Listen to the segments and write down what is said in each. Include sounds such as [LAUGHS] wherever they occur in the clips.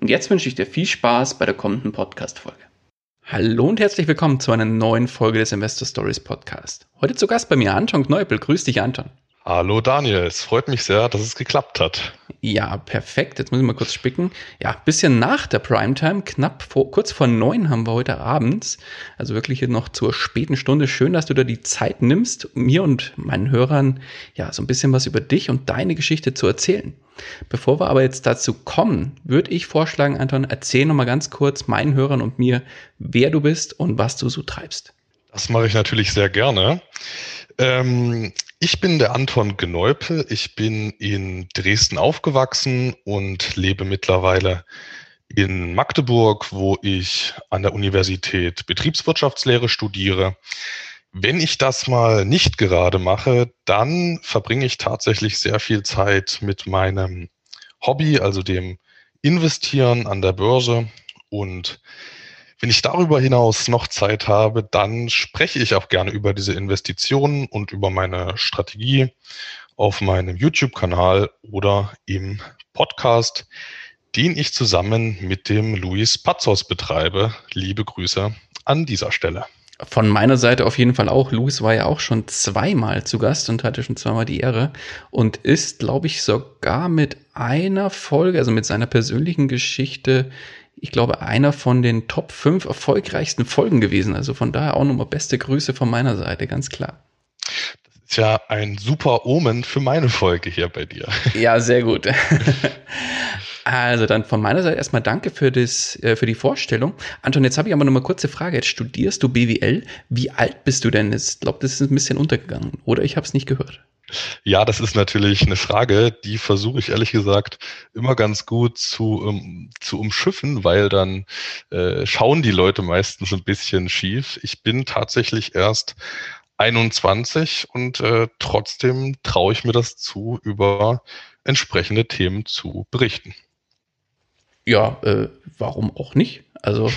Und jetzt wünsche ich dir viel Spaß bei der kommenden Podcast-Folge. Hallo und herzlich willkommen zu einer neuen Folge des Investor Stories Podcast. Heute zu Gast bei mir Anton Kneupel. Grüß dich, Anton. Hallo Daniel, es freut mich sehr, dass es geklappt hat. Ja, perfekt. Jetzt muss ich mal kurz spicken. Ja, bisschen nach der Primetime, knapp vor, kurz vor neun haben wir heute abends. Also wirklich noch zur späten Stunde. Schön, dass du da die Zeit nimmst, mir und meinen Hörern ja so ein bisschen was über dich und deine Geschichte zu erzählen. Bevor wir aber jetzt dazu kommen, würde ich vorschlagen, Anton, erzähl nochmal ganz kurz meinen Hörern und mir, wer du bist und was du so treibst. Das mache ich natürlich sehr gerne. Ähm, ich bin der Anton Gneupe. Ich bin in Dresden aufgewachsen und lebe mittlerweile in Magdeburg, wo ich an der Universität Betriebswirtschaftslehre studiere. Wenn ich das mal nicht gerade mache, dann verbringe ich tatsächlich sehr viel Zeit mit meinem Hobby, also dem Investieren an der Börse und wenn ich darüber hinaus noch Zeit habe, dann spreche ich auch gerne über diese Investitionen und über meine Strategie auf meinem YouTube-Kanal oder im Podcast, den ich zusammen mit dem Luis Pazos betreibe. Liebe Grüße an dieser Stelle. Von meiner Seite auf jeden Fall auch. Luis war ja auch schon zweimal zu Gast und hatte schon zweimal die Ehre und ist, glaube ich, sogar mit einer Folge, also mit seiner persönlichen Geschichte ich glaube, einer von den Top 5 erfolgreichsten Folgen gewesen. Also von daher auch nochmal beste Grüße von meiner Seite, ganz klar. Das ist ja ein super Omen für meine Folge hier bei dir. Ja, sehr gut. [LAUGHS] Also dann von meiner Seite erstmal danke für, das, äh, für die Vorstellung. Anton, jetzt habe ich aber noch mal kurze Frage. Jetzt studierst du BWL. Wie alt bist du denn? Ich glaube, das ist ein bisschen untergegangen. Oder ich habe es nicht gehört. Ja, das ist natürlich eine Frage, die versuche ich ehrlich gesagt immer ganz gut zu, um, zu umschiffen, weil dann äh, schauen die Leute meistens ein bisschen schief. Ich bin tatsächlich erst 21 und äh, trotzdem traue ich mir das zu, über entsprechende Themen zu berichten. Ja, äh, warum auch nicht? Also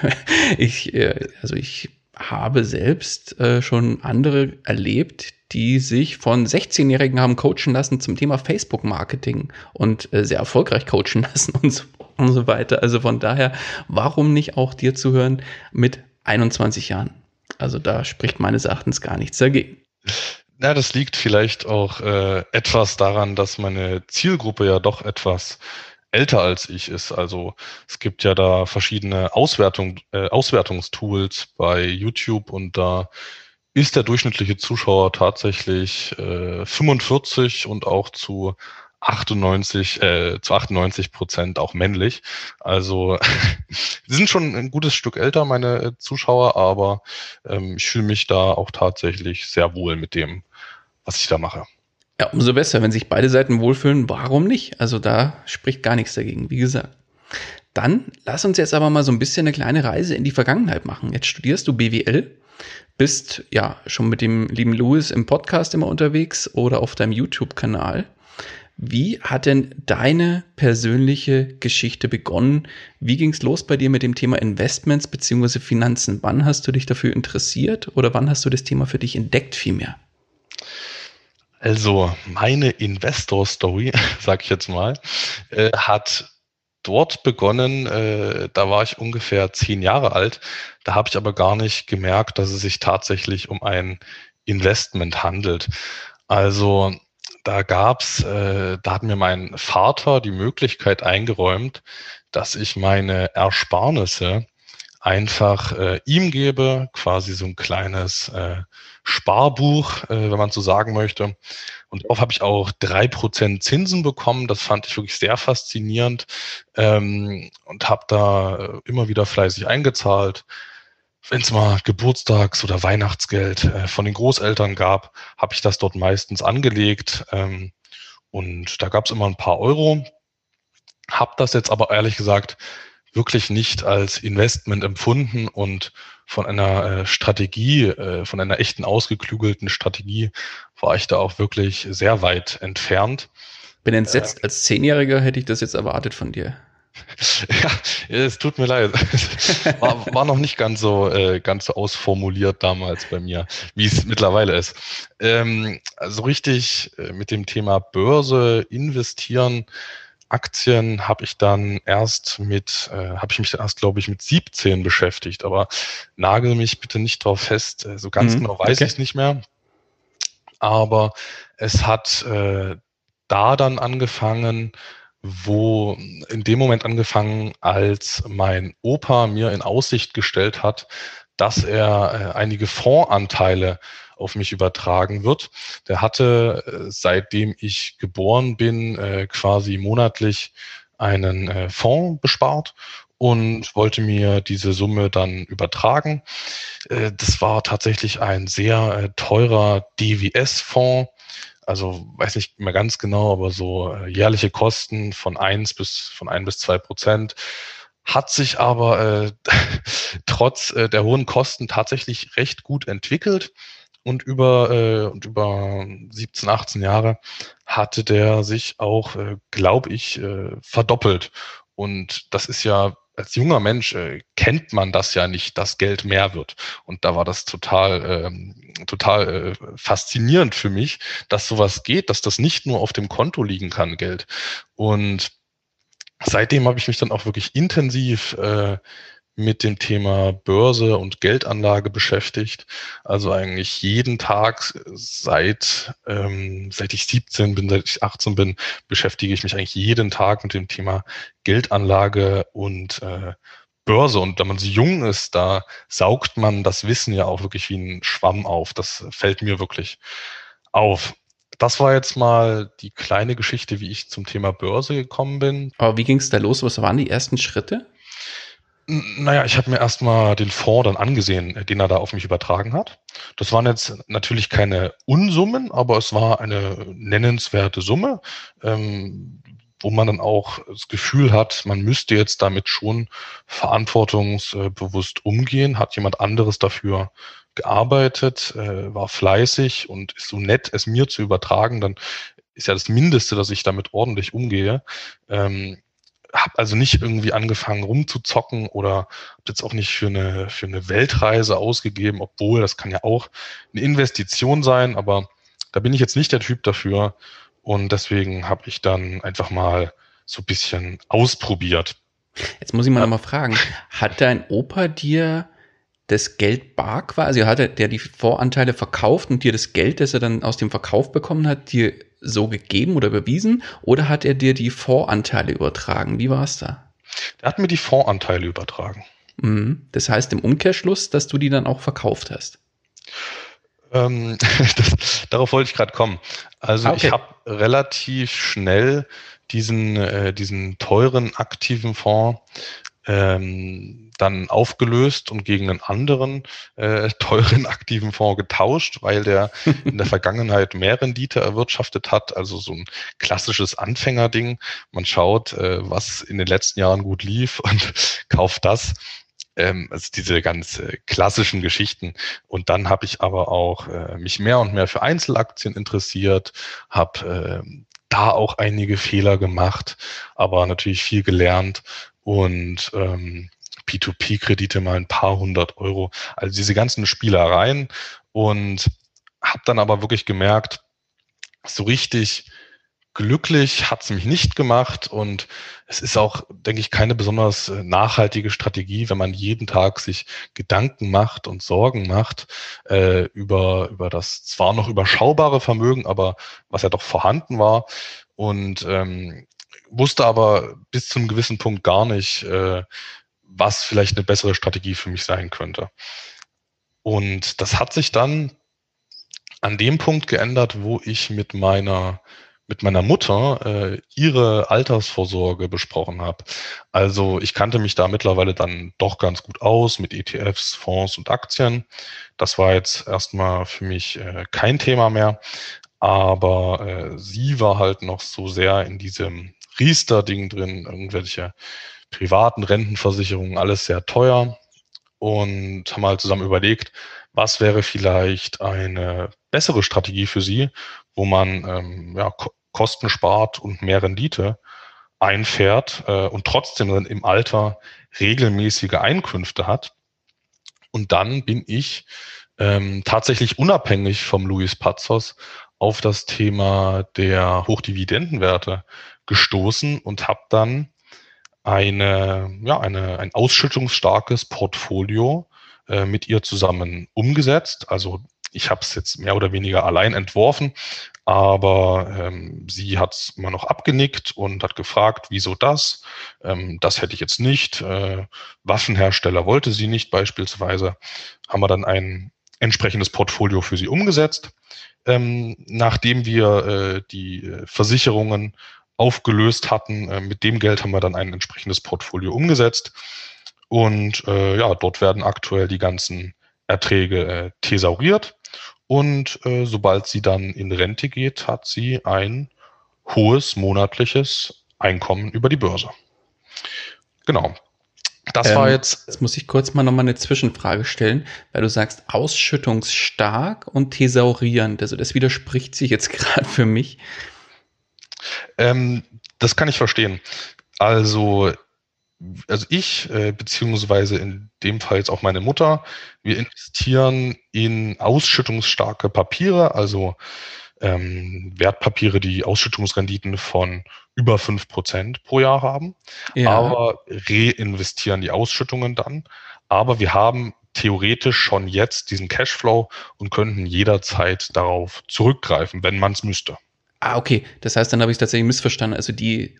[LAUGHS] ich, äh, also ich habe selbst äh, schon andere erlebt, die sich von 16-Jährigen haben coachen lassen zum Thema Facebook-Marketing und äh, sehr erfolgreich coachen [LAUGHS] lassen und so, und so weiter. Also von daher, warum nicht auch dir zuhören mit 21 Jahren? Also da spricht meines Erachtens gar nichts dagegen. Na, das liegt vielleicht auch äh, etwas daran, dass meine Zielgruppe ja doch etwas älter als ich ist. Also es gibt ja da verschiedene Auswertung, äh, Auswertungstools bei YouTube und da ist der durchschnittliche Zuschauer tatsächlich äh, 45 und auch zu 98, äh, zu 98 Prozent auch männlich. Also [LAUGHS] sind schon ein gutes Stück älter, meine Zuschauer, aber ähm, ich fühle mich da auch tatsächlich sehr wohl mit dem, was ich da mache. Ja, umso besser, wenn sich beide Seiten wohlfühlen, warum nicht? Also da spricht gar nichts dagegen, wie gesagt. Dann lass uns jetzt aber mal so ein bisschen eine kleine Reise in die Vergangenheit machen. Jetzt studierst du BWL bist ja schon mit dem lieben Louis im Podcast immer unterwegs oder auf deinem YouTube-Kanal. Wie hat denn deine persönliche Geschichte begonnen? Wie ging es los bei dir mit dem Thema Investments bzw. Finanzen? Wann hast du dich dafür interessiert oder wann hast du das Thema für dich entdeckt vielmehr? Also meine Investor-Story, [LAUGHS] sag ich jetzt mal, äh, hat dort begonnen, äh, da war ich ungefähr zehn Jahre alt. Da habe ich aber gar nicht gemerkt, dass es sich tatsächlich um ein Investment handelt. Also da gab's, äh, da hat mir mein Vater die Möglichkeit eingeräumt, dass ich meine Ersparnisse einfach äh, ihm gebe, quasi so ein kleines äh, Sparbuch, äh, wenn man so sagen möchte. Und darauf habe ich auch drei Prozent Zinsen bekommen. Das fand ich wirklich sehr faszinierend ähm, und habe da äh, immer wieder fleißig eingezahlt. Wenn es mal Geburtstags- oder Weihnachtsgeld äh, von den Großeltern gab, habe ich das dort meistens angelegt. Ähm, und da gab es immer ein paar Euro. Hab das jetzt aber ehrlich gesagt wirklich nicht als Investment empfunden und von einer äh, Strategie, äh, von einer echten ausgeklügelten Strategie war ich da auch wirklich sehr weit entfernt. Bin entsetzt, äh, als Zehnjähriger hätte ich das jetzt erwartet von dir. [LAUGHS] ja, es tut mir leid. [LAUGHS] War, war noch nicht ganz so, äh, ganz so ausformuliert damals bei mir, wie es mittlerweile ist. Ähm, also richtig äh, mit dem Thema Börse investieren, Aktien habe ich dann erst mit, äh, habe ich mich erst, glaube ich, mit 17 beschäftigt. Aber nagel mich bitte nicht drauf fest. Äh, so ganz mhm, genau weiß okay. ich es nicht mehr. Aber es hat äh, da dann angefangen, wo in dem Moment angefangen, als mein Opa mir in Aussicht gestellt hat, dass er äh, einige Fondsanteile auf mich übertragen wird. Der hatte, äh, seitdem ich geboren bin, äh, quasi monatlich einen äh, Fonds bespart und wollte mir diese Summe dann übertragen. Das war tatsächlich ein sehr teurer DWS-Fonds. Also weiß nicht mehr ganz genau, aber so jährliche Kosten von eins bis von ein bis zwei Prozent hat sich aber äh, [LAUGHS] trotz äh, der hohen Kosten tatsächlich recht gut entwickelt und über, äh, und über 17, 18 Jahre hatte der sich auch, äh, glaube ich, äh, verdoppelt. Und das ist ja als junger Mensch äh, kennt man das ja nicht, dass Geld mehr wird. Und da war das total, ähm, total äh, faszinierend für mich, dass sowas geht, dass das nicht nur auf dem Konto liegen kann, Geld. Und seitdem habe ich mich dann auch wirklich intensiv äh, mit dem Thema Börse und Geldanlage beschäftigt. Also eigentlich jeden Tag seit, ähm, seit ich 17 bin, seit ich 18 bin, beschäftige ich mich eigentlich jeden Tag mit dem Thema Geldanlage und äh, Börse. Und wenn man so jung ist, da saugt man das Wissen ja auch wirklich wie ein Schwamm auf. Das fällt mir wirklich auf. Das war jetzt mal die kleine Geschichte, wie ich zum Thema Börse gekommen bin. Aber wie ging es da los? Was waren die ersten Schritte? Naja, ich habe mir erstmal den Fonds dann angesehen, den er da auf mich übertragen hat. Das waren jetzt natürlich keine Unsummen, aber es war eine nennenswerte Summe, ähm, wo man dann auch das Gefühl hat, man müsste jetzt damit schon verantwortungsbewusst umgehen. Hat jemand anderes dafür gearbeitet, äh, war fleißig und ist so nett, es mir zu übertragen, dann ist ja das Mindeste, dass ich damit ordentlich umgehe. Ähm, habe also nicht irgendwie angefangen rumzuzocken oder habe jetzt auch nicht für eine, für eine Weltreise ausgegeben, obwohl das kann ja auch eine Investition sein, aber da bin ich jetzt nicht der Typ dafür und deswegen habe ich dann einfach mal so ein bisschen ausprobiert. Jetzt muss ich mal ja. nochmal fragen, hat dein Opa dir das Geld bar quasi, hat er der die Voranteile verkauft und dir das Geld, das er dann aus dem Verkauf bekommen hat, dir so gegeben oder überwiesen oder hat er dir die Voranteile übertragen? Wie war es da? Er hat mir die Voranteile übertragen. Mhm. Das heißt im Umkehrschluss, dass du die dann auch verkauft hast. Ähm, [LAUGHS] das, darauf wollte ich gerade kommen. Also ah, okay. ich habe relativ schnell diesen, äh, diesen teuren aktiven Fonds ähm, dann aufgelöst und gegen einen anderen äh, [LAUGHS] teuren aktiven Fonds getauscht, weil der [LAUGHS] in der Vergangenheit mehr Rendite erwirtschaftet hat. Also so ein klassisches Anfängerding. Man schaut, äh, was in den letzten Jahren gut lief [LAUGHS] und kauft das. Ähm, also diese ganz äh, klassischen Geschichten. Und dann habe ich aber auch äh, mich mehr und mehr für Einzelaktien interessiert, habe äh, da auch einige Fehler gemacht, aber natürlich viel gelernt und ähm, P2P-Kredite mal ein paar hundert Euro. Also diese ganzen Spielereien. Und habe dann aber wirklich gemerkt, so richtig glücklich hat es mich nicht gemacht. Und es ist auch, denke ich, keine besonders äh, nachhaltige Strategie, wenn man jeden Tag sich Gedanken macht und Sorgen macht äh, über, über das zwar noch überschaubare Vermögen, aber was ja doch vorhanden war. Und ähm, wusste aber bis zu einem gewissen Punkt gar nicht, äh, was vielleicht eine bessere Strategie für mich sein könnte. Und das hat sich dann an dem Punkt geändert, wo ich mit meiner mit meiner Mutter äh, ihre Altersvorsorge besprochen habe. Also ich kannte mich da mittlerweile dann doch ganz gut aus mit ETFs, Fonds und Aktien. Das war jetzt erstmal für mich äh, kein Thema mehr. Aber äh, sie war halt noch so sehr in diesem Riester-Ding drin, irgendwelche privaten Rentenversicherungen, alles sehr teuer. Und haben halt zusammen überlegt, was wäre vielleicht eine bessere Strategie für sie, wo man ähm, ja, Kosten spart und mehr Rendite einfährt äh, und trotzdem dann im Alter regelmäßige Einkünfte hat. Und dann bin ich ähm, tatsächlich unabhängig vom Luis Pazos auf das Thema der Hochdividendenwerte gestoßen und habe dann eine, ja, eine, ein ausschüttungsstarkes Portfolio äh, mit ihr zusammen umgesetzt. Also ich habe es jetzt mehr oder weniger allein entworfen, aber ähm, sie hat es immer noch abgenickt und hat gefragt, wieso das? Ähm, das hätte ich jetzt nicht. Äh, Waffenhersteller wollte sie nicht beispielsweise. Haben wir dann ein entsprechendes Portfolio für sie umgesetzt. Ähm, nachdem wir äh, die Versicherungen aufgelöst hatten, äh, mit dem Geld haben wir dann ein entsprechendes Portfolio umgesetzt. Und äh, ja, dort werden aktuell die ganzen Erträge äh, thesauriert und äh, sobald sie dann in Rente geht, hat sie ein hohes monatliches Einkommen über die Börse. Genau. Das ähm, war jetzt. Jetzt muss ich kurz mal nochmal eine Zwischenfrage stellen, weil du sagst ausschüttungsstark und thesaurierend. Also das widerspricht sich jetzt [LAUGHS] gerade für mich. Ähm, das kann ich verstehen. Also also ich, äh, beziehungsweise in dem Fall jetzt auch meine Mutter, wir investieren in ausschüttungsstarke Papiere, also ähm, Wertpapiere, die Ausschüttungsrenditen von über fünf Prozent pro Jahr haben, ja. aber reinvestieren die Ausschüttungen dann. Aber wir haben theoretisch schon jetzt diesen Cashflow und könnten jederzeit darauf zurückgreifen, wenn man es müsste. Ah, okay. Das heißt, dann habe ich es tatsächlich missverstanden. Also die,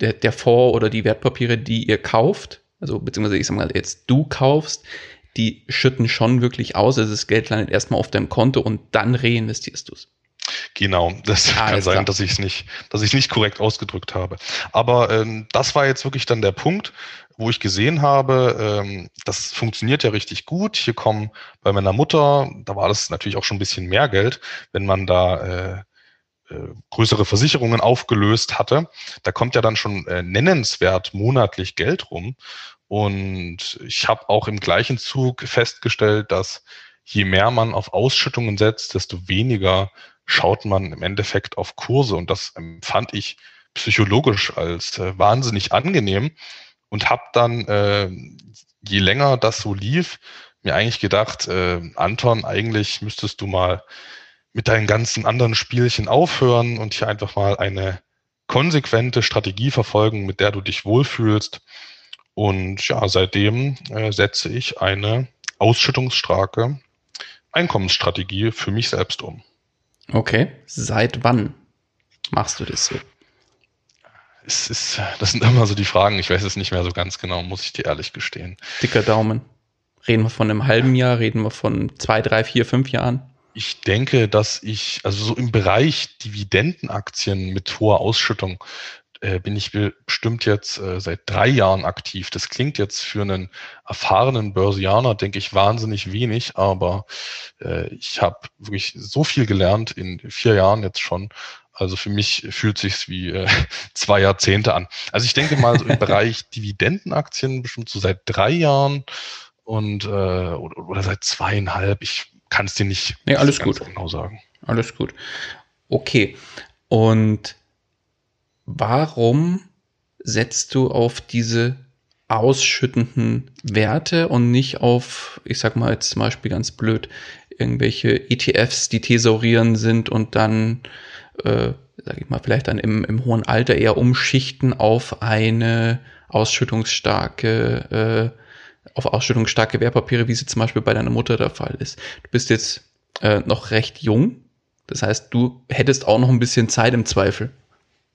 der, der Fonds oder die Wertpapiere, die ihr kauft, also beziehungsweise ich sag mal, jetzt du kaufst, die schütten schon wirklich aus. Also das Geld landet erstmal auf deinem Konto und dann reinvestierst du es. Genau, das ah, kann sein, klar. dass ich es nicht, dass ich nicht korrekt ausgedrückt habe. Aber ähm, das war jetzt wirklich dann der Punkt, wo ich gesehen habe, ähm, das funktioniert ja richtig gut. Hier kommen bei meiner Mutter, da war das natürlich auch schon ein bisschen mehr Geld, wenn man da äh, äh, größere Versicherungen aufgelöst hatte, da kommt ja dann schon äh, nennenswert monatlich Geld rum. Und ich habe auch im gleichen Zug festgestellt, dass je mehr man auf Ausschüttungen setzt, desto weniger schaut man im Endeffekt auf Kurse. Und das empfand ich psychologisch als äh, wahnsinnig angenehm und habe dann, äh, je länger das so lief, mir eigentlich gedacht, äh, Anton, eigentlich müsstest du mal mit deinen ganzen anderen Spielchen aufhören und hier einfach mal eine konsequente Strategie verfolgen, mit der du dich wohlfühlst. Und ja, seitdem äh, setze ich eine ausschüttungsstarke Einkommensstrategie für mich selbst um. Okay, seit wann machst du das so? Es ist, das sind immer so die Fragen. Ich weiß es nicht mehr so ganz genau, muss ich dir ehrlich gestehen. Dicker Daumen. Reden wir von einem halben Jahr, reden wir von zwei, drei, vier, fünf Jahren? Ich denke, dass ich, also so im Bereich Dividendenaktien mit hoher Ausschüttung, äh, bin ich bestimmt jetzt äh, seit drei Jahren aktiv. Das klingt jetzt für einen erfahrenen Börsianer, denke ich, wahnsinnig wenig, aber äh, ich habe wirklich so viel gelernt in vier Jahren jetzt schon. Also für mich fühlt sich's wie äh, [LAUGHS] zwei Jahrzehnte an. Also ich denke mal so im Bereich [LAUGHS] Dividendenaktien bestimmt so seit drei Jahren und äh, oder, oder seit zweieinhalb. Ich kann es dir nicht nee, alles gut. genau sagen. Alles gut. Okay. Und warum setzt du auf diese ausschüttenden Werte und nicht auf, ich sag mal jetzt zum Beispiel ganz blöd, irgendwelche ETFs, die thesaurieren sind und dann äh, sage ich mal, vielleicht dann im, im hohen Alter eher umschichten auf eine ausschüttungsstarke, äh, auf ausschüttungsstarke Wertpapiere, wie sie zum Beispiel bei deiner Mutter der Fall ist. Du bist jetzt äh, noch recht jung, das heißt, du hättest auch noch ein bisschen Zeit im Zweifel.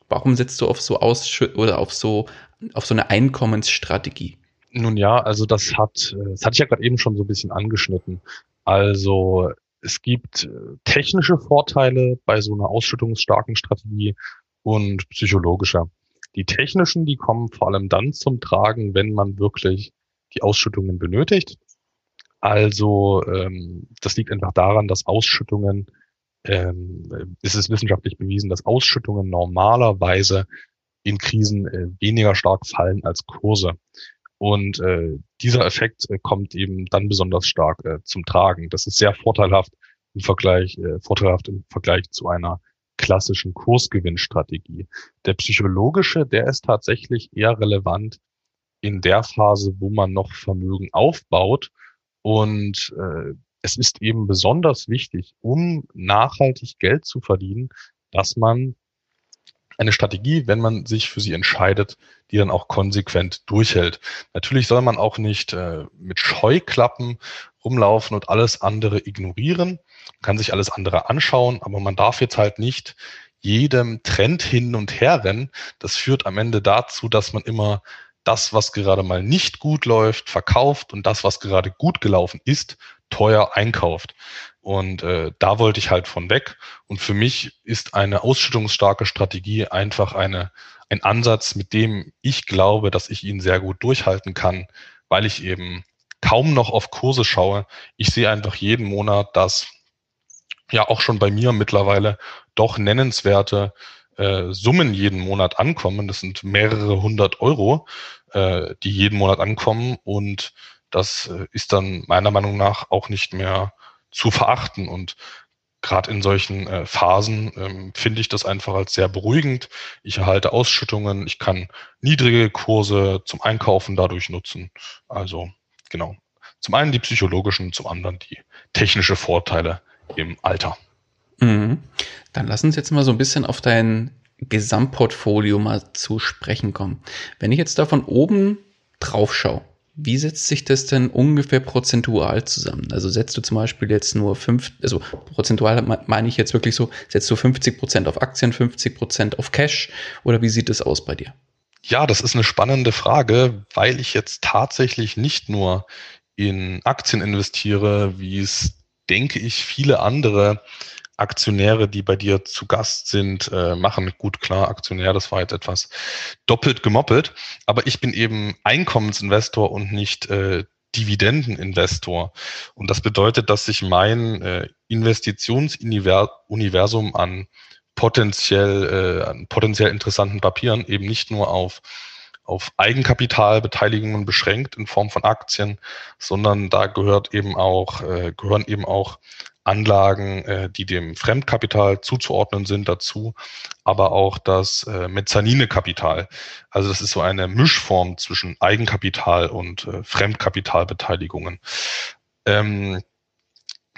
Warum setzt du auf so Ausschütt oder auf so auf so eine Einkommensstrategie? Nun ja, also das hat, äh, das hatte ich ja gerade eben schon so ein bisschen angeschnitten. Also es gibt äh, technische Vorteile bei so einer ausschüttungsstarken Strategie und psychologischer. Die technischen, die kommen vor allem dann zum Tragen, wenn man wirklich die Ausschüttungen benötigt. Also ähm, das liegt einfach daran, dass Ausschüttungen, ähm, es ist wissenschaftlich bewiesen, dass Ausschüttungen normalerweise in Krisen äh, weniger stark fallen als Kurse. Und äh, dieser Effekt äh, kommt eben dann besonders stark äh, zum Tragen. Das ist sehr vorteilhaft im Vergleich, äh, vorteilhaft im Vergleich zu einer klassischen Kursgewinnstrategie. Der psychologische, der ist tatsächlich eher relevant in der Phase, wo man noch Vermögen aufbaut. Und äh, es ist eben besonders wichtig, um nachhaltig Geld zu verdienen, dass man eine Strategie, wenn man sich für sie entscheidet, die dann auch konsequent durchhält. Natürlich soll man auch nicht äh, mit Scheuklappen rumlaufen und alles andere ignorieren. Man kann sich alles andere anschauen, aber man darf jetzt halt nicht jedem Trend hin und her rennen. Das führt am Ende dazu, dass man immer das, was gerade mal nicht gut läuft, verkauft und das, was gerade gut gelaufen ist, teuer einkauft. Und äh, da wollte ich halt von weg. Und für mich ist eine ausschüttungsstarke Strategie einfach eine, ein Ansatz, mit dem ich glaube, dass ich ihn sehr gut durchhalten kann, weil ich eben kaum noch auf Kurse schaue. Ich sehe einfach jeden Monat, dass ja auch schon bei mir mittlerweile doch nennenswerte äh, Summen jeden Monat ankommen. Das sind mehrere hundert Euro, äh, die jeden Monat ankommen. Und das äh, ist dann meiner Meinung nach auch nicht mehr zu verachten. Und gerade in solchen äh, Phasen ähm, finde ich das einfach als sehr beruhigend. Ich erhalte Ausschüttungen, ich kann niedrige Kurse zum Einkaufen dadurch nutzen. Also genau. Zum einen die psychologischen, zum anderen die technische Vorteile im Alter. Mhm. Dann lass uns jetzt mal so ein bisschen auf dein Gesamtportfolio mal zu sprechen kommen. Wenn ich jetzt da von oben drauf schaue, wie setzt sich das denn ungefähr prozentual zusammen? Also setzt du zum Beispiel jetzt nur fünf, also prozentual meine ich jetzt wirklich so, setzt du 50 Prozent auf Aktien, 50 Prozent auf Cash oder wie sieht es aus bei dir? Ja, das ist eine spannende Frage, weil ich jetzt tatsächlich nicht nur in Aktien investiere, wie es, denke ich, viele andere Aktionäre, die bei dir zu Gast sind, äh, machen. Gut, klar, Aktionär, das war jetzt etwas doppelt gemoppelt, aber ich bin eben Einkommensinvestor und nicht äh, Dividendeninvestor. Und das bedeutet, dass sich mein äh, Investitionsuniversum an potenziell, äh, an potenziell interessanten Papieren eben nicht nur auf auf Eigenkapitalbeteiligungen beschränkt in Form von Aktien, sondern da gehört eben auch, äh, gehören eben auch Anlagen, äh, die dem Fremdkapital zuzuordnen sind, dazu, aber auch das äh, Mezzanine-Kapital. Also das ist so eine Mischform zwischen Eigenkapital und äh, Fremdkapitalbeteiligungen. Ähm,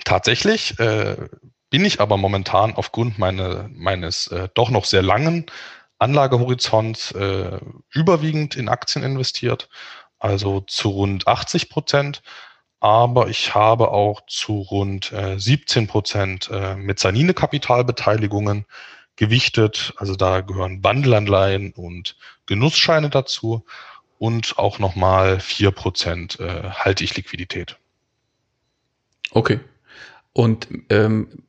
tatsächlich äh, bin ich aber momentan aufgrund meine, meines äh, doch noch sehr langen Anlagehorizonts äh, überwiegend in Aktien investiert, also zu rund 80 Prozent aber ich habe auch zu rund äh, 17 Prozent äh, Mezzanine-Kapitalbeteiligungen gewichtet. Also da gehören Bandelanleihen und Genussscheine dazu und auch nochmal 4 Prozent äh, halte ich Liquidität. Okay. Und ähm,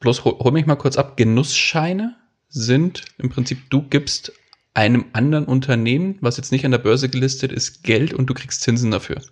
bloß hol, hol mich mal kurz ab. Genussscheine sind im Prinzip, du gibst einem anderen Unternehmen, was jetzt nicht an der Börse gelistet ist, Geld und du kriegst Zinsen dafür.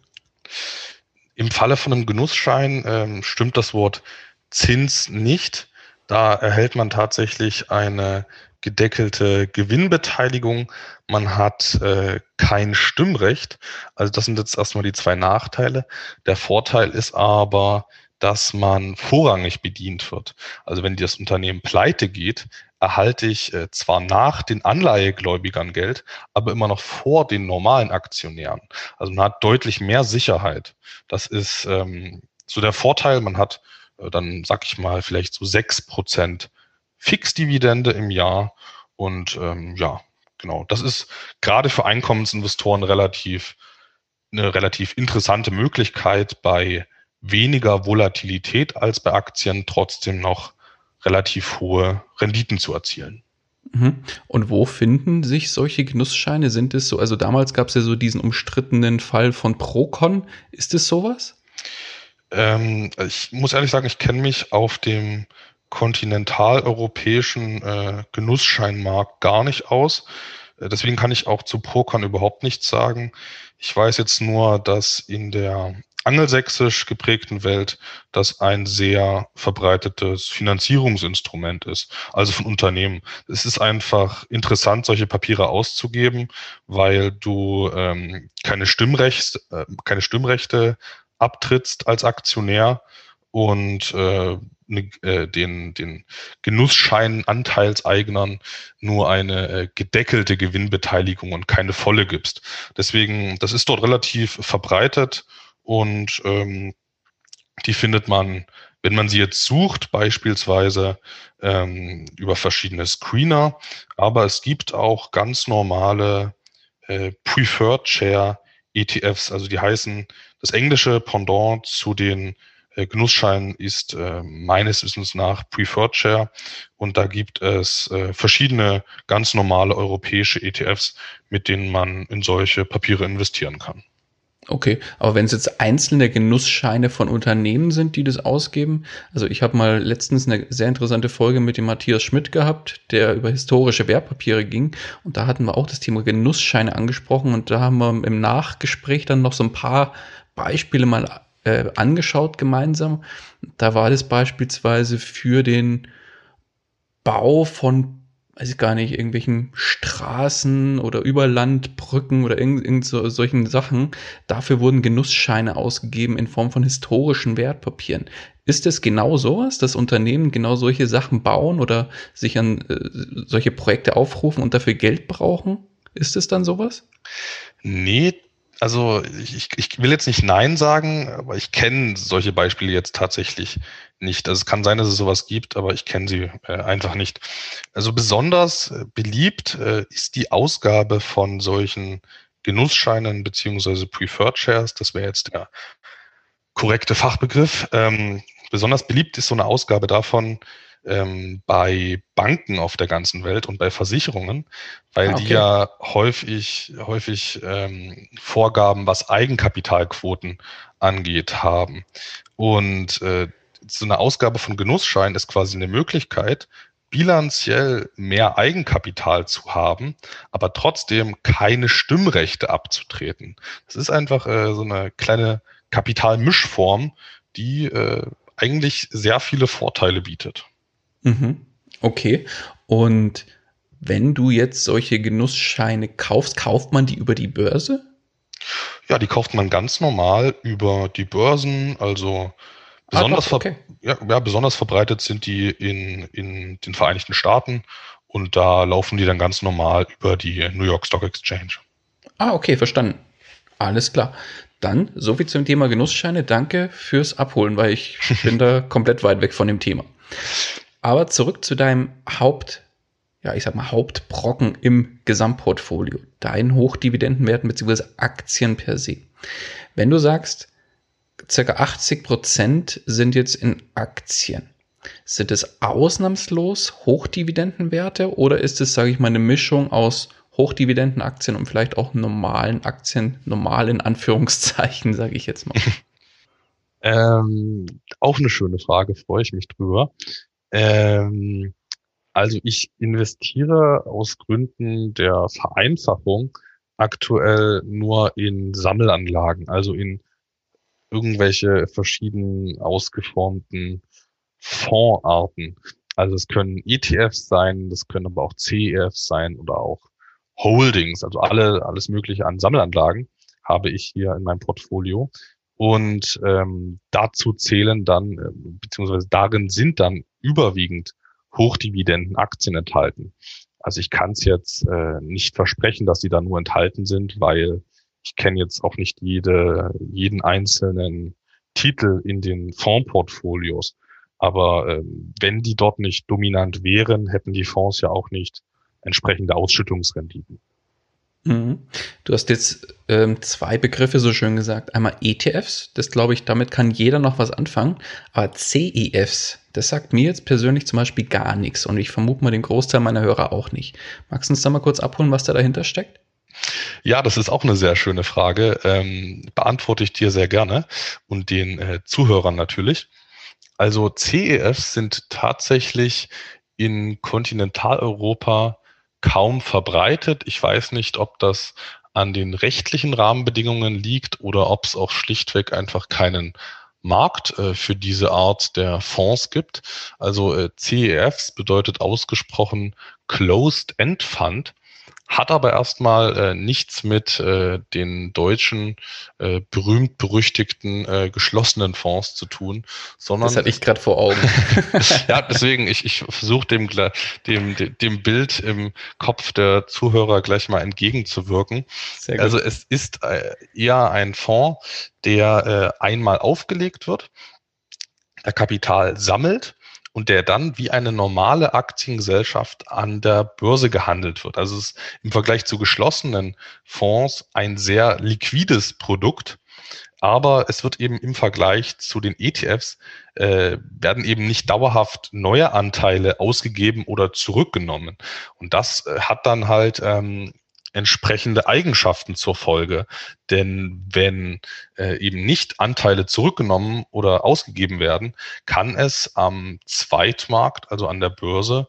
Im Falle von einem Genussschein ähm, stimmt das Wort Zins nicht. Da erhält man tatsächlich eine gedeckelte Gewinnbeteiligung. Man hat äh, kein Stimmrecht. Also das sind jetzt erstmal die zwei Nachteile. Der Vorteil ist aber, dass man vorrangig bedient wird. Also wenn das Unternehmen pleite geht, erhalte ich äh, zwar nach den Anleihegläubigern Geld, aber immer noch vor den normalen Aktionären. Also man hat deutlich mehr Sicherheit. Das ist ähm, so der Vorteil. Man hat äh, dann, sag ich mal, vielleicht so sechs Prozent Fixdividende im Jahr. Und ähm, ja, genau, das ist gerade für Einkommensinvestoren relativ eine relativ interessante Möglichkeit, bei weniger Volatilität als bei Aktien trotzdem noch relativ hohe Renditen zu erzielen. Mhm. Und wo finden sich solche Genussscheine? Sind es so, also damals gab es ja so diesen umstrittenen Fall von Procon. Ist es sowas? Ähm, ich muss ehrlich sagen, ich kenne mich auf dem kontinentaleuropäischen äh, Genussscheinmarkt gar nicht aus. Äh, deswegen kann ich auch zu Procon überhaupt nichts sagen. Ich weiß jetzt nur, dass in der angelsächsisch geprägten Welt das ein sehr verbreitetes Finanzierungsinstrument ist, also von Unternehmen. Es ist einfach interessant, solche Papiere auszugeben, weil du ähm, keine, äh, keine Stimmrechte abtrittst als Aktionär und äh, ne, äh, den, den Genussschein-Anteilseignern nur eine äh, gedeckelte Gewinnbeteiligung und keine volle gibst. Deswegen, das ist dort relativ verbreitet und ähm, die findet man, wenn man sie jetzt sucht, beispielsweise ähm, über verschiedene Screener, aber es gibt auch ganz normale äh, Preferred Share ETFs, also die heißen, das englische Pendant zu den äh, Genussscheinen ist äh, meines Wissens nach Preferred Share. Und da gibt es äh, verschiedene ganz normale europäische ETFs, mit denen man in solche Papiere investieren kann. Okay, aber wenn es jetzt einzelne Genussscheine von Unternehmen sind, die das ausgeben, also ich habe mal letztens eine sehr interessante Folge mit dem Matthias Schmidt gehabt, der über historische Wertpapiere ging und da hatten wir auch das Thema Genussscheine angesprochen und da haben wir im Nachgespräch dann noch so ein paar Beispiele mal äh, angeschaut gemeinsam. Da war das beispielsweise für den Bau von weiß ich gar nicht, irgendwelchen Straßen oder Überlandbrücken oder irgend, irgend so, solchen Sachen. Dafür wurden Genussscheine ausgegeben in Form von historischen Wertpapieren. Ist es genau sowas, dass Unternehmen genau solche Sachen bauen oder sich an äh, solche Projekte aufrufen und dafür Geld brauchen? Ist es dann sowas? Nee, also ich, ich will jetzt nicht Nein sagen, aber ich kenne solche Beispiele jetzt tatsächlich nicht. Also es kann sein, dass es sowas gibt, aber ich kenne sie äh, einfach nicht. Also besonders äh, beliebt äh, ist die Ausgabe von solchen Genussscheinen beziehungsweise Preferred Shares. Das wäre jetzt der korrekte Fachbegriff. Ähm, besonders beliebt ist so eine Ausgabe davon ähm, bei Banken auf der ganzen Welt und bei Versicherungen, weil ah, okay. die ja häufig, häufig ähm, Vorgaben, was Eigenkapitalquoten angeht, haben. Und äh, so eine Ausgabe von Genussschein ist quasi eine Möglichkeit, bilanziell mehr Eigenkapital zu haben, aber trotzdem keine Stimmrechte abzutreten. Das ist einfach äh, so eine kleine Kapitalmischform, die äh, eigentlich sehr viele Vorteile bietet. Mhm. Okay. Und wenn du jetzt solche Genussscheine kaufst, kauft man die über die Börse? Ja, die kauft man ganz normal über die Börsen. Also besonders, ah, okay. ja, ja, besonders verbreitet sind die in, in den Vereinigten Staaten und da laufen die dann ganz normal über die New York Stock Exchange. Ah, okay, verstanden. Alles klar. Dann so viel zum Thema Genussscheine. Danke fürs Abholen, weil ich [LAUGHS] bin da komplett weit weg von dem Thema. Aber zurück zu deinem Haupt, ja, ich sag mal, Hauptbrocken im Gesamtportfolio, deinen Hochdividendenwerten bzw. Aktien per se. Wenn du sagst, circa 80 Prozent sind jetzt in Aktien, sind es ausnahmslos Hochdividendenwerte oder ist es, sage ich mal, eine Mischung aus Hochdividendenaktien und vielleicht auch normalen Aktien, normal in Anführungszeichen, sage ich jetzt mal? [LAUGHS] Ähm, auch eine schöne Frage, freue ich mich drüber. Ähm, also ich investiere aus Gründen der Vereinfachung aktuell nur in Sammelanlagen, also in irgendwelche verschiedenen ausgeformten Fondsarten. Also es können ETFs sein, das können aber auch CEFs sein oder auch Holdings, also alle, alles Mögliche an Sammelanlagen habe ich hier in meinem Portfolio. Und ähm, dazu zählen dann, äh, beziehungsweise darin sind dann überwiegend Hochdividendenaktien enthalten. Also ich kann es jetzt äh, nicht versprechen, dass die da nur enthalten sind, weil ich kenne jetzt auch nicht jede, jeden einzelnen Titel in den Fondsportfolios. Aber äh, wenn die dort nicht dominant wären, hätten die Fonds ja auch nicht entsprechende Ausschüttungsrenditen. Mhm. Du hast jetzt ähm, zwei Begriffe so schön gesagt. Einmal ETFs, das glaube ich, damit kann jeder noch was anfangen. Aber CEFs, das sagt mir jetzt persönlich zum Beispiel gar nichts und ich vermute mal den Großteil meiner Hörer auch nicht. Magst du uns da mal kurz abholen, was da dahinter steckt? Ja, das ist auch eine sehr schöne Frage. Ähm, beantworte ich dir sehr gerne und den äh, Zuhörern natürlich. Also CEFs sind tatsächlich in Kontinentaleuropa kaum verbreitet. Ich weiß nicht, ob das an den rechtlichen Rahmenbedingungen liegt oder ob es auch schlichtweg einfach keinen Markt äh, für diese Art der Fonds gibt. Also äh, CEFs bedeutet ausgesprochen Closed End Fund hat aber erstmal äh, nichts mit äh, den deutschen äh, berühmt-berüchtigten äh, geschlossenen Fonds zu tun, sondern. Das hatte ich gerade vor Augen. [LAUGHS] ja, deswegen, ich, ich versuche dem, dem, dem Bild im Kopf der Zuhörer gleich mal entgegenzuwirken. Also es ist äh, eher ein Fonds, der äh, einmal aufgelegt wird, der Kapital sammelt und der dann wie eine normale Aktiengesellschaft an der Börse gehandelt wird. Also es ist im Vergleich zu geschlossenen Fonds ein sehr liquides Produkt. Aber es wird eben im Vergleich zu den ETFs äh, werden eben nicht dauerhaft neue Anteile ausgegeben oder zurückgenommen. Und das äh, hat dann halt ähm, entsprechende Eigenschaften zur Folge. Denn wenn äh, eben nicht Anteile zurückgenommen oder ausgegeben werden, kann es am Zweitmarkt, also an der Börse,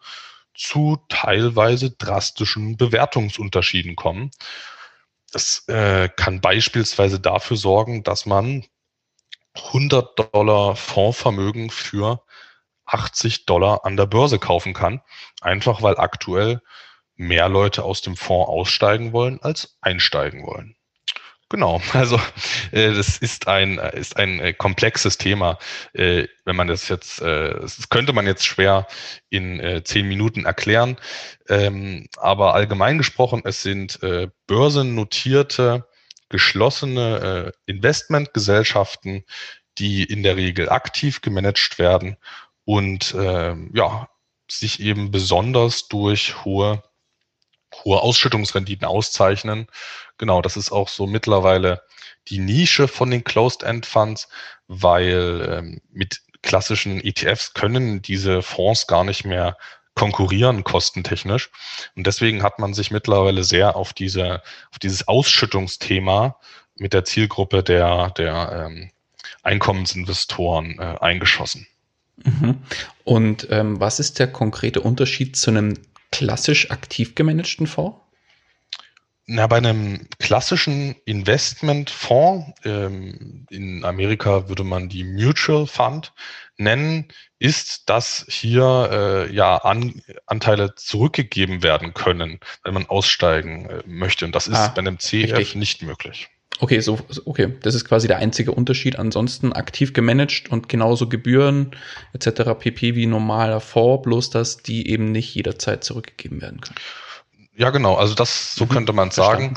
zu teilweise drastischen Bewertungsunterschieden kommen. Das äh, kann beispielsweise dafür sorgen, dass man 100 Dollar Fondsvermögen für 80 Dollar an der Börse kaufen kann, einfach weil aktuell mehr Leute aus dem Fonds aussteigen wollen als einsteigen wollen. Genau, [LAUGHS] also äh, das ist ein ist ein äh, komplexes Thema. Äh, wenn man das jetzt, äh, das könnte man jetzt schwer in äh, zehn Minuten erklären, ähm, aber allgemein gesprochen, es sind äh, börsennotierte geschlossene äh, Investmentgesellschaften, die in der Regel aktiv gemanagt werden und äh, ja sich eben besonders durch hohe hohe Ausschüttungsrenditen auszeichnen. Genau, das ist auch so mittlerweile die Nische von den Closed-End-Funds, weil ähm, mit klassischen ETFs können diese Fonds gar nicht mehr konkurrieren kostentechnisch. Und deswegen hat man sich mittlerweile sehr auf diese, auf dieses Ausschüttungsthema mit der Zielgruppe der, der ähm, Einkommensinvestoren äh, eingeschossen. Mhm. Und ähm, was ist der konkrete Unterschied zu einem klassisch aktiv gemanagten Fonds? Na, bei einem klassischen Investmentfonds, ähm, in Amerika würde man die Mutual Fund nennen, ist, dass hier äh, ja An Anteile zurückgegeben werden können, wenn man aussteigen äh, möchte. Und das ist ah, bei einem CF richtig. nicht möglich. Okay, so, okay, das ist quasi der einzige Unterschied. Ansonsten aktiv gemanagt und genauso Gebühren etc. pp. wie normaler Fonds, bloß dass die eben nicht jederzeit zurückgegeben werden können. Ja, genau. Also das, so mhm, könnte man sagen.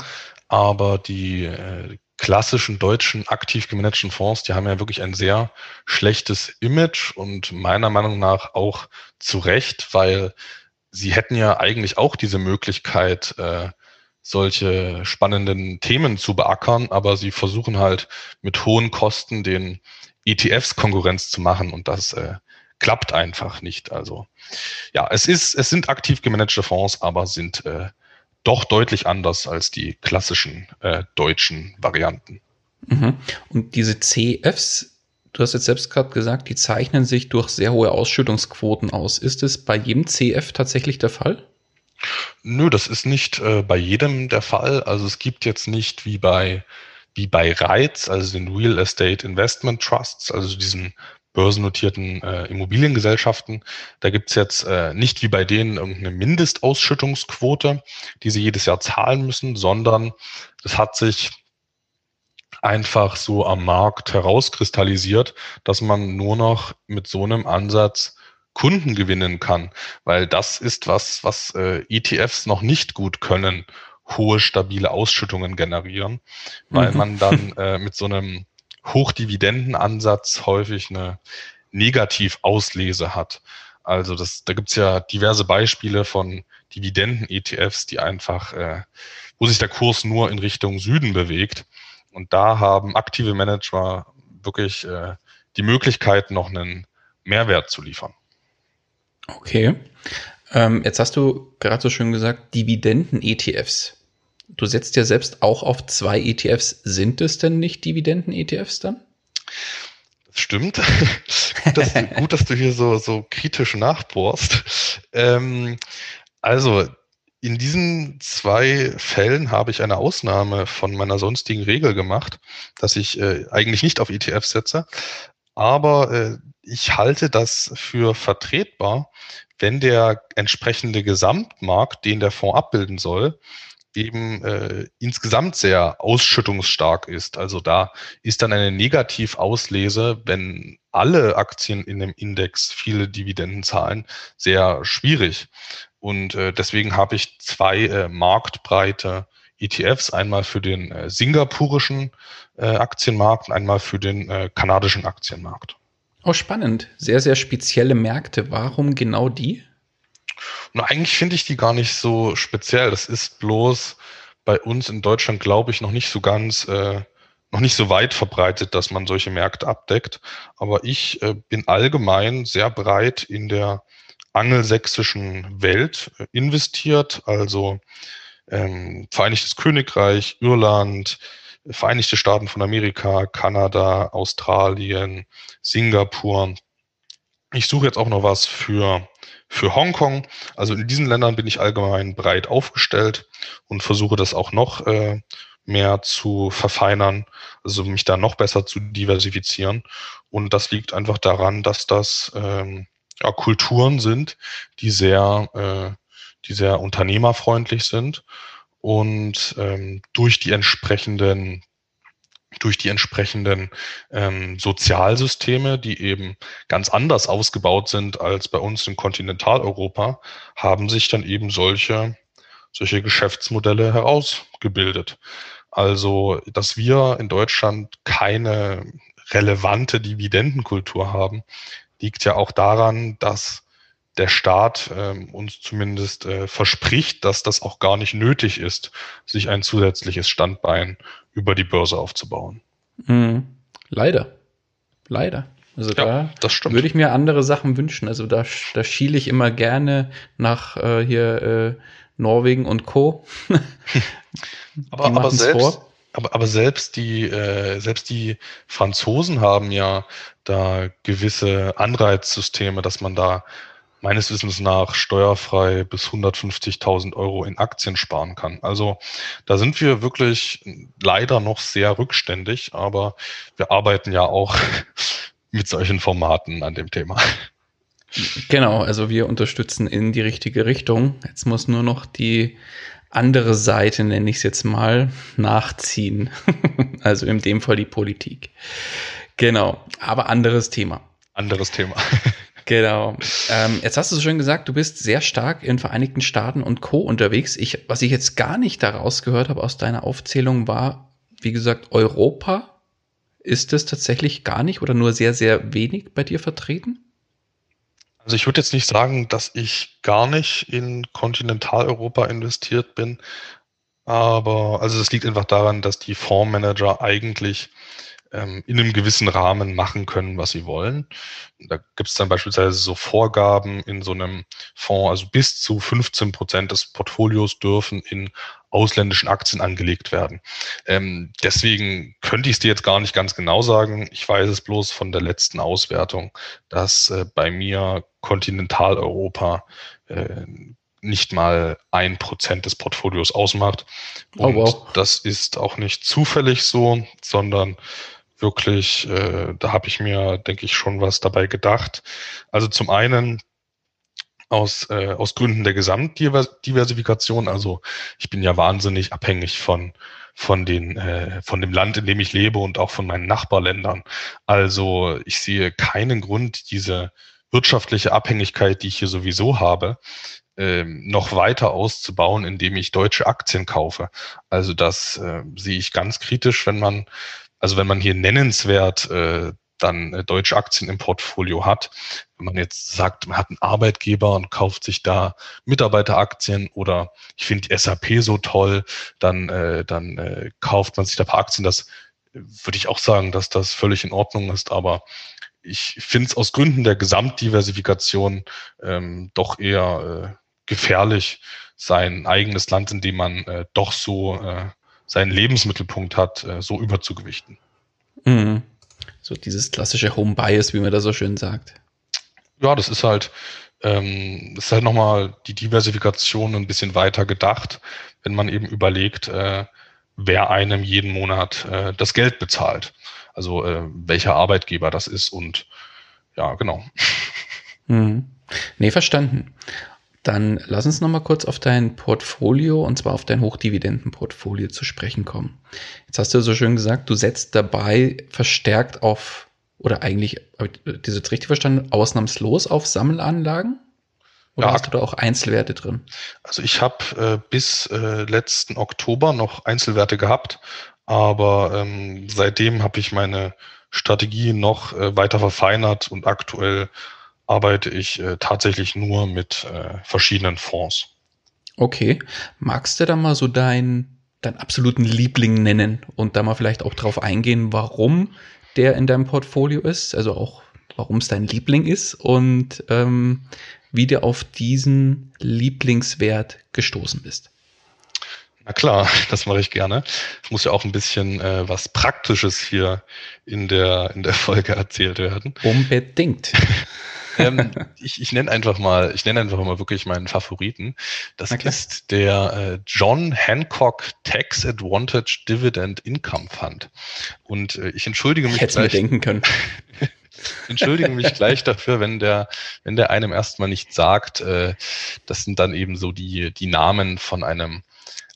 Aber die äh, klassischen deutschen aktiv gemanagten Fonds, die haben ja wirklich ein sehr schlechtes Image und meiner Meinung nach auch zu Recht, weil sie hätten ja eigentlich auch diese Möglichkeit, äh, solche spannenden Themen zu beackern, aber sie versuchen halt mit hohen Kosten den ETFs Konkurrenz zu machen und das äh, klappt einfach nicht. Also ja, es ist, es sind aktiv gemanagte Fonds, aber sind äh, doch deutlich anders als die klassischen äh, deutschen Varianten. Mhm. Und diese CFs, du hast jetzt selbst gerade gesagt, die zeichnen sich durch sehr hohe Ausschüttungsquoten aus. Ist es bei jedem CF tatsächlich der Fall? Nö, das ist nicht äh, bei jedem der Fall. Also es gibt jetzt nicht wie bei wie bei REITs, also den Real Estate Investment Trusts, also diesen börsennotierten äh, Immobiliengesellschaften. Da gibt's jetzt äh, nicht wie bei denen irgendeine Mindestausschüttungsquote, die sie jedes Jahr zahlen müssen, sondern es hat sich einfach so am Markt herauskristallisiert, dass man nur noch mit so einem Ansatz Kunden gewinnen kann, weil das ist was, was äh, ETFs noch nicht gut können, hohe stabile Ausschüttungen generieren, weil mhm. man dann [LAUGHS] äh, mit so einem Hochdividendenansatz häufig eine Negativauslese hat. Also das, da gibt's ja diverse Beispiele von Dividenden-ETFs, die einfach, äh, wo sich der Kurs nur in Richtung Süden bewegt. Und da haben aktive Manager wirklich äh, die Möglichkeit, noch einen Mehrwert zu liefern. Okay. Ähm, jetzt hast du gerade so schön gesagt, Dividenden-ETFs. Du setzt ja selbst auch auf zwei ETFs. Sind es denn nicht Dividenden-ETFs dann? Stimmt. [LAUGHS] gut, dass du, gut, dass du hier so, so kritisch nachbohrst. Ähm, also, in diesen zwei Fällen habe ich eine Ausnahme von meiner sonstigen Regel gemacht, dass ich äh, eigentlich nicht auf ETFs setze. Aber äh, ich halte das für vertretbar, wenn der entsprechende Gesamtmarkt, den der Fonds abbilden soll, eben äh, insgesamt sehr ausschüttungsstark ist. Also da ist dann eine Negativauslese, wenn alle Aktien in dem Index viele Dividenden zahlen, sehr schwierig. Und äh, deswegen habe ich zwei äh, marktbreite ETFs, einmal für den äh, singapurischen äh, Aktienmarkt und einmal für den äh, kanadischen Aktienmarkt. Oh, spannend. Sehr, sehr spezielle Märkte. Warum genau die? Und eigentlich finde ich die gar nicht so speziell. Das ist bloß bei uns in Deutschland, glaube ich, noch nicht so ganz, äh, noch nicht so weit verbreitet, dass man solche Märkte abdeckt. Aber ich äh, bin allgemein sehr breit in der angelsächsischen Welt äh, investiert, also ähm, Vereinigtes Königreich, Irland, Vereinigte Staaten von Amerika, Kanada, Australien, Singapur. Ich suche jetzt auch noch was für für Hongkong. Also in diesen Ländern bin ich allgemein breit aufgestellt und versuche das auch noch äh, mehr zu verfeinern, also mich da noch besser zu diversifizieren. Und das liegt einfach daran, dass das ähm, ja, Kulturen sind, die sehr, äh, die sehr unternehmerfreundlich sind und ähm, durch die entsprechenden durch die entsprechenden ähm, Sozialsysteme, die eben ganz anders ausgebaut sind als bei uns in Kontinentaleuropa, haben sich dann eben solche, solche Geschäftsmodelle herausgebildet. Also, dass wir in Deutschland keine relevante Dividendenkultur haben, liegt ja auch daran, dass der Staat äh, uns zumindest äh, verspricht, dass das auch gar nicht nötig ist, sich ein zusätzliches Standbein über die Börse aufzubauen. Mhm. Leider. Leider. Also ja, da würde ich mir andere Sachen wünschen. Also da, da schiele ich immer gerne nach äh, hier äh, Norwegen und Co. [LAUGHS] aber, aber selbst, aber, aber selbst die äh, selbst die Franzosen haben ja da gewisse Anreizsysteme, dass man da meines Wissens nach steuerfrei bis 150.000 Euro in Aktien sparen kann. Also da sind wir wirklich leider noch sehr rückständig, aber wir arbeiten ja auch [LAUGHS] mit solchen Formaten an dem Thema. Genau, also wir unterstützen in die richtige Richtung. Jetzt muss nur noch die andere Seite, nenne ich es jetzt mal, nachziehen. [LAUGHS] also in dem Fall die Politik. Genau, aber anderes Thema. Anderes Thema. Genau. Ähm, jetzt hast du so schön gesagt, du bist sehr stark in Vereinigten Staaten und Co. unterwegs. Ich, was ich jetzt gar nicht daraus gehört habe aus deiner Aufzählung war, wie gesagt, Europa. Ist es tatsächlich gar nicht oder nur sehr, sehr wenig bei dir vertreten? Also ich würde jetzt nicht sagen, dass ich gar nicht in Kontinentaleuropa investiert bin, aber also das liegt einfach daran, dass die Fondsmanager eigentlich ähm, in einem gewissen Rahmen machen können, was sie wollen. Da gibt es dann beispielsweise so Vorgaben in so einem Fonds, also bis zu 15 Prozent des Portfolios dürfen in ausländischen Aktien angelegt werden. Ähm, deswegen könnte ich es dir jetzt gar nicht ganz genau sagen. Ich weiß es bloß von der letzten Auswertung, dass äh, bei mir Kontinentaleuropa äh, nicht mal ein Prozent des Portfolios ausmacht. Und oh, wow. das ist auch nicht zufällig so, sondern wirklich, äh, da habe ich mir, denke ich, schon was dabei gedacht. Also zum einen aus, äh, aus Gründen der Gesamtdiversifikation. Also ich bin ja wahnsinnig abhängig von von den äh, von dem Land, in dem ich lebe und auch von meinen Nachbarländern. Also ich sehe keinen Grund, diese wirtschaftliche Abhängigkeit, die ich hier sowieso habe, ähm, noch weiter auszubauen, indem ich deutsche Aktien kaufe. Also das äh, sehe ich ganz kritisch, wenn man also wenn man hier nennenswert äh, dann äh, deutsche Aktien im Portfolio hat. Wenn man jetzt sagt, man hat einen Arbeitgeber und kauft sich da Mitarbeiteraktien oder ich finde die SAP so toll, dann, äh, dann äh, kauft man sich da ein paar Aktien. Das würde ich auch sagen, dass das völlig in Ordnung ist, aber ich finde es aus Gründen der Gesamtdiversifikation ähm, doch eher äh, gefährlich, sein eigenes Land, in dem man äh, doch so äh, seinen Lebensmittelpunkt hat, äh, so überzugewichten. Mhm. So dieses klassische Home Bias, wie man da so schön sagt. Ja, das ist halt, ähm, das ist halt nochmal die Diversifikation ein bisschen weiter gedacht, wenn man eben überlegt, äh, wer einem jeden Monat äh, das Geld bezahlt. Also äh, welcher Arbeitgeber das ist und ja, genau. Mhm. Nee, verstanden. Dann lass uns nochmal kurz auf dein Portfolio und zwar auf dein Hochdividendenportfolio zu sprechen kommen. Jetzt hast du so schön gesagt, du setzt dabei verstärkt auf, oder eigentlich, habe ich das jetzt richtig verstanden, ausnahmslos auf Sammelanlagen? Oder ja, hast du da auch Einzelwerte drin? Also ich habe äh, bis äh, letzten Oktober noch Einzelwerte gehabt, aber ähm, seitdem habe ich meine Strategie noch äh, weiter verfeinert und aktuell arbeite ich äh, tatsächlich nur mit äh, verschiedenen Fonds. Okay. Magst du da mal so deinen deinen absoluten Liebling nennen und da mal vielleicht auch drauf eingehen, warum der in deinem Portfolio ist, also auch warum es dein Liebling ist und ähm, wie du auf diesen Lieblingswert gestoßen bist. Na klar, [LAUGHS] das mache ich gerne. Es muss ja auch ein bisschen äh, was Praktisches hier in der, in der Folge [LAUGHS] erzählt werden. Unbedingt. [LAUGHS] ähm, ich, ich nenne einfach mal, ich nenne einfach mal wirklich meinen Favoriten. Das ist der äh, John Hancock Tax Advantage Dividend Income Fund. Und äh, ich entschuldige mich. Hätte mir denken können. [LAUGHS] entschuldige mich gleich [LAUGHS] dafür, wenn der, wenn der einem erstmal nicht sagt, äh, das sind dann eben so die, die Namen von einem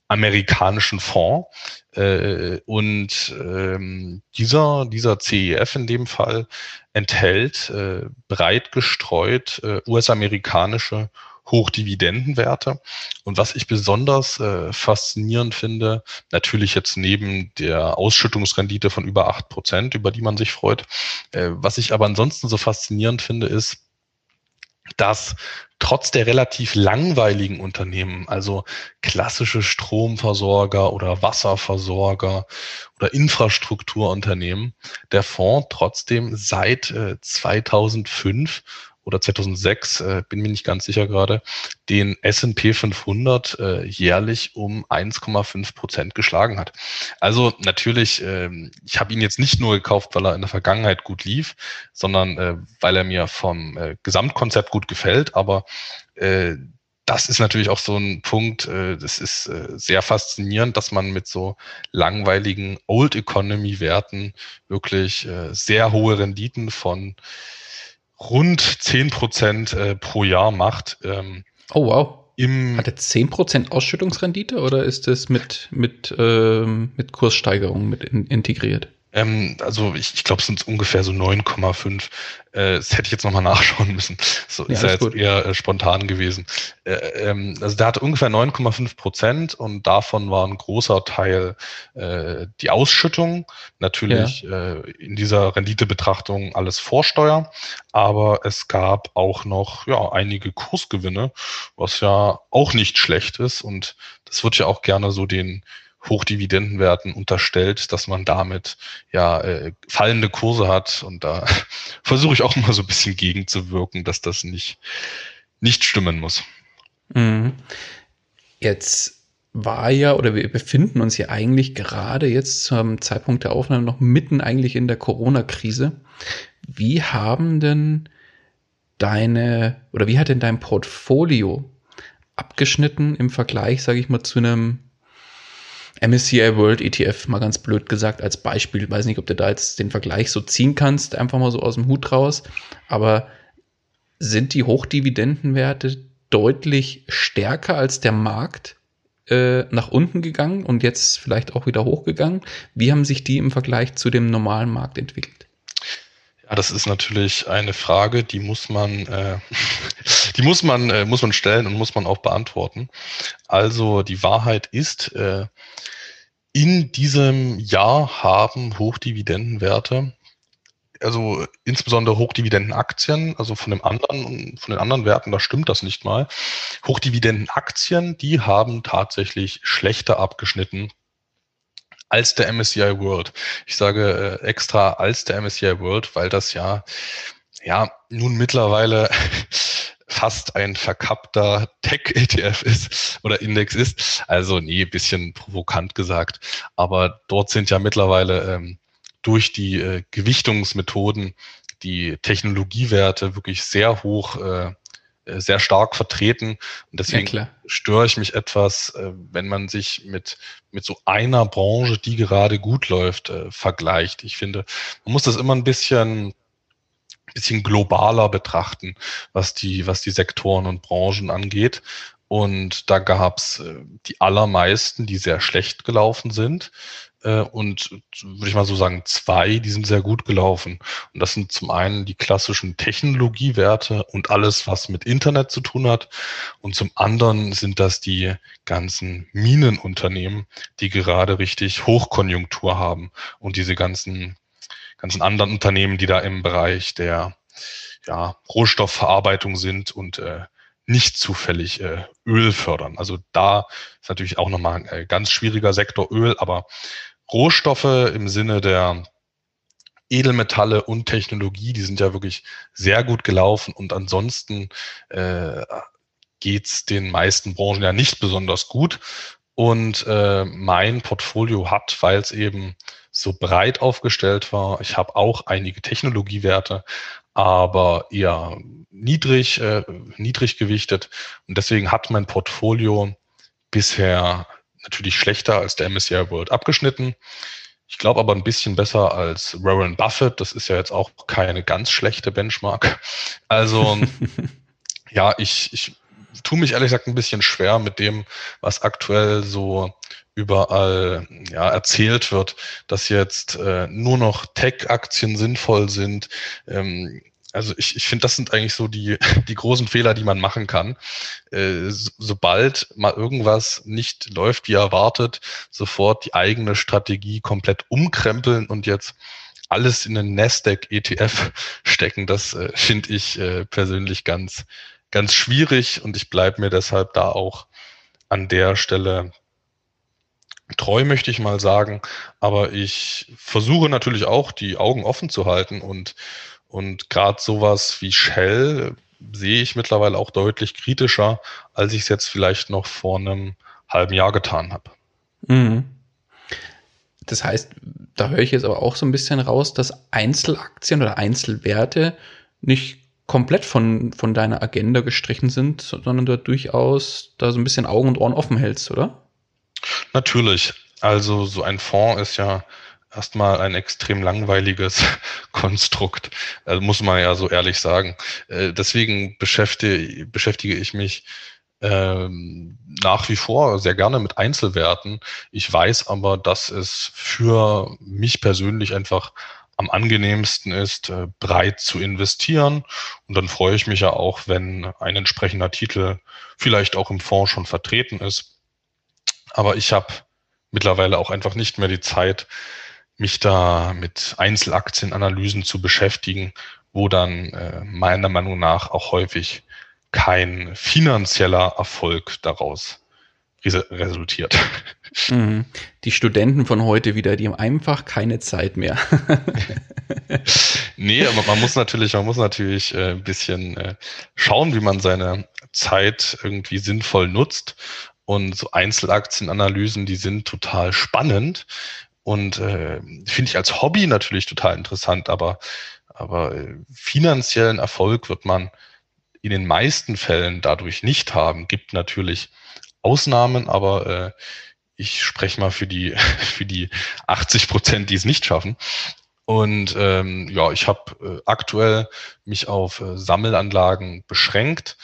amerikanischen Fonds. Äh, und ähm, dieser, dieser CEF in dem Fall enthält äh, breit gestreut äh, US-amerikanische Hochdividendenwerte. Und was ich besonders äh, faszinierend finde, natürlich jetzt neben der Ausschüttungsrendite von über acht Prozent, über die man sich freut, äh, was ich aber ansonsten so faszinierend finde, ist, dass trotz der relativ langweiligen Unternehmen, also klassische Stromversorger oder Wasserversorger oder Infrastrukturunternehmen, der Fonds trotzdem seit äh, 2005 oder 2006, äh, bin mir nicht ganz sicher gerade, den S&P 500 äh, jährlich um 1,5 Prozent geschlagen hat. Also natürlich, äh, ich habe ihn jetzt nicht nur gekauft, weil er in der Vergangenheit gut lief, sondern äh, weil er mir vom äh, Gesamtkonzept gut gefällt. Aber äh, das ist natürlich auch so ein Punkt, äh, das ist äh, sehr faszinierend, dass man mit so langweiligen Old Economy Werten wirklich äh, sehr hohe Renditen von rund 10 Prozent äh, pro Jahr macht. Ähm, oh wow. Im Hat er 10 Prozent Ausschüttungsrendite oder ist das mit, mit, ähm, mit Kurssteigerung mit in, integriert? Ähm, also ich, ich glaube, es sind ungefähr so 9,5. Äh, das hätte ich jetzt nochmal [LAUGHS] nachschauen müssen. So ja, ist ja jetzt gut. eher äh, spontan gewesen. Äh, ähm, also der hatte ungefähr 9,5 Prozent und davon war ein großer Teil äh, die Ausschüttung. Natürlich ja. äh, in dieser Renditebetrachtung alles Vorsteuer, aber es gab auch noch ja einige Kursgewinne, was ja auch nicht schlecht ist und das wird ja auch gerne so den Hochdividendenwerten unterstellt, dass man damit ja äh, fallende Kurse hat. Und da [LAUGHS] versuche ich auch mal so ein bisschen gegenzuwirken, dass das nicht, nicht stimmen muss. Mhm. Jetzt war ja, oder wir befinden uns ja eigentlich gerade jetzt zum Zeitpunkt der Aufnahme noch mitten eigentlich in der Corona-Krise. Wie haben denn deine, oder wie hat denn dein Portfolio abgeschnitten im Vergleich, sage ich mal, zu einem MSCI World ETF, mal ganz blöd gesagt, als Beispiel. weiß nicht, ob du da jetzt den Vergleich so ziehen kannst, einfach mal so aus dem Hut raus. Aber sind die Hochdividendenwerte deutlich stärker als der Markt äh, nach unten gegangen und jetzt vielleicht auch wieder hochgegangen? Wie haben sich die im Vergleich zu dem normalen Markt entwickelt? Ja, das ist natürlich eine Frage, die muss man, äh, [LAUGHS] die muss man, äh, muss man stellen und muss man auch beantworten. Also die Wahrheit ist, äh, in diesem Jahr haben Hochdividendenwerte also insbesondere Hochdividendenaktien, also von dem anderen, von den anderen Werten, da stimmt das nicht mal. Hochdividendenaktien, die haben tatsächlich schlechter abgeschnitten als der MSCI World. Ich sage äh, extra als der MSCI World, weil das ja, ja, nun mittlerweile [LAUGHS] fast ein verkappter Tech-ETF ist oder Index ist. Also nee, bisschen provokant gesagt. Aber dort sind ja mittlerweile ähm, durch die äh, Gewichtungsmethoden die Technologiewerte wirklich sehr hoch, äh, sehr stark vertreten. Und deswegen ja, störe ich mich etwas, äh, wenn man sich mit, mit so einer Branche, die gerade gut läuft, äh, vergleicht. Ich finde, man muss das immer ein bisschen bisschen globaler betrachten, was die, was die Sektoren und Branchen angeht. Und da gab's äh, die allermeisten, die sehr schlecht gelaufen sind. Äh, und würde ich mal so sagen, zwei, die sind sehr gut gelaufen. Und das sind zum einen die klassischen Technologiewerte und alles, was mit Internet zu tun hat. Und zum anderen sind das die ganzen Minenunternehmen, die gerade richtig Hochkonjunktur haben und diese ganzen ganzen anderen Unternehmen, die da im Bereich der ja, Rohstoffverarbeitung sind und äh, nicht zufällig äh, Öl fördern. Also da ist natürlich auch nochmal ein äh, ganz schwieriger Sektor Öl, aber Rohstoffe im Sinne der Edelmetalle und Technologie, die sind ja wirklich sehr gut gelaufen und ansonsten äh, geht's den meisten Branchen ja nicht besonders gut. Und äh, mein Portfolio hat, weil es eben so breit aufgestellt war, ich habe auch einige Technologiewerte, aber eher niedrig, äh, niedrig gewichtet. Und deswegen hat mein Portfolio bisher natürlich schlechter als der MSCI World abgeschnitten. Ich glaube aber ein bisschen besser als Warren Buffett. Das ist ja jetzt auch keine ganz schlechte Benchmark. Also [LAUGHS] ja, ich, ich tue mich ehrlich gesagt ein bisschen schwer mit dem, was aktuell so überall ja, erzählt wird, dass jetzt äh, nur noch Tech-Aktien sinnvoll sind. Ähm, also ich, ich finde, das sind eigentlich so die, [LAUGHS] die großen Fehler, die man machen kann. Äh, so, sobald mal irgendwas nicht läuft, wie erwartet, sofort die eigene Strategie komplett umkrempeln und jetzt alles in den Nasdaq ETF [LAUGHS] stecken, das äh, finde ich äh, persönlich ganz, ganz schwierig und ich bleibe mir deshalb da auch an der Stelle treu, möchte ich mal sagen. Aber ich versuche natürlich auch, die Augen offen zu halten und, und gerade sowas wie Shell sehe ich mittlerweile auch deutlich kritischer, als ich es jetzt vielleicht noch vor einem halben Jahr getan habe. Mhm. Das heißt, da höre ich jetzt aber auch so ein bisschen raus, dass Einzelaktien oder Einzelwerte nicht komplett von, von deiner Agenda gestrichen sind, sondern du durchaus da so ein bisschen Augen und Ohren offen hältst, oder? Natürlich. Also so ein Fonds ist ja erstmal ein extrem langweiliges [LAUGHS] Konstrukt, also muss man ja so ehrlich sagen. Äh, deswegen beschäftige, beschäftige ich mich ähm, nach wie vor sehr gerne mit Einzelwerten. Ich weiß aber, dass es für mich persönlich einfach am angenehmsten ist, äh, breit zu investieren. Und dann freue ich mich ja auch, wenn ein entsprechender Titel vielleicht auch im Fonds schon vertreten ist. Aber ich habe mittlerweile auch einfach nicht mehr die Zeit, mich da mit Einzelaktienanalysen zu beschäftigen, wo dann äh, meiner Meinung nach auch häufig kein finanzieller Erfolg daraus resultiert. [LAUGHS] Mhm. Die Studenten von heute wieder, die haben einfach keine Zeit mehr. [LAUGHS] nee, aber man muss natürlich, man muss natürlich äh, ein bisschen äh, schauen, wie man seine Zeit irgendwie sinnvoll nutzt. Und so Einzelaktienanalysen, die sind total spannend und äh, finde ich als Hobby natürlich total interessant, aber, aber äh, finanziellen Erfolg wird man in den meisten Fällen dadurch nicht haben. Gibt natürlich Ausnahmen, aber äh, ich spreche mal für die, [LAUGHS] für die 80 Prozent, die es nicht schaffen. Und ähm, ja, ich habe äh, aktuell mich auf äh, Sammelanlagen beschränkt,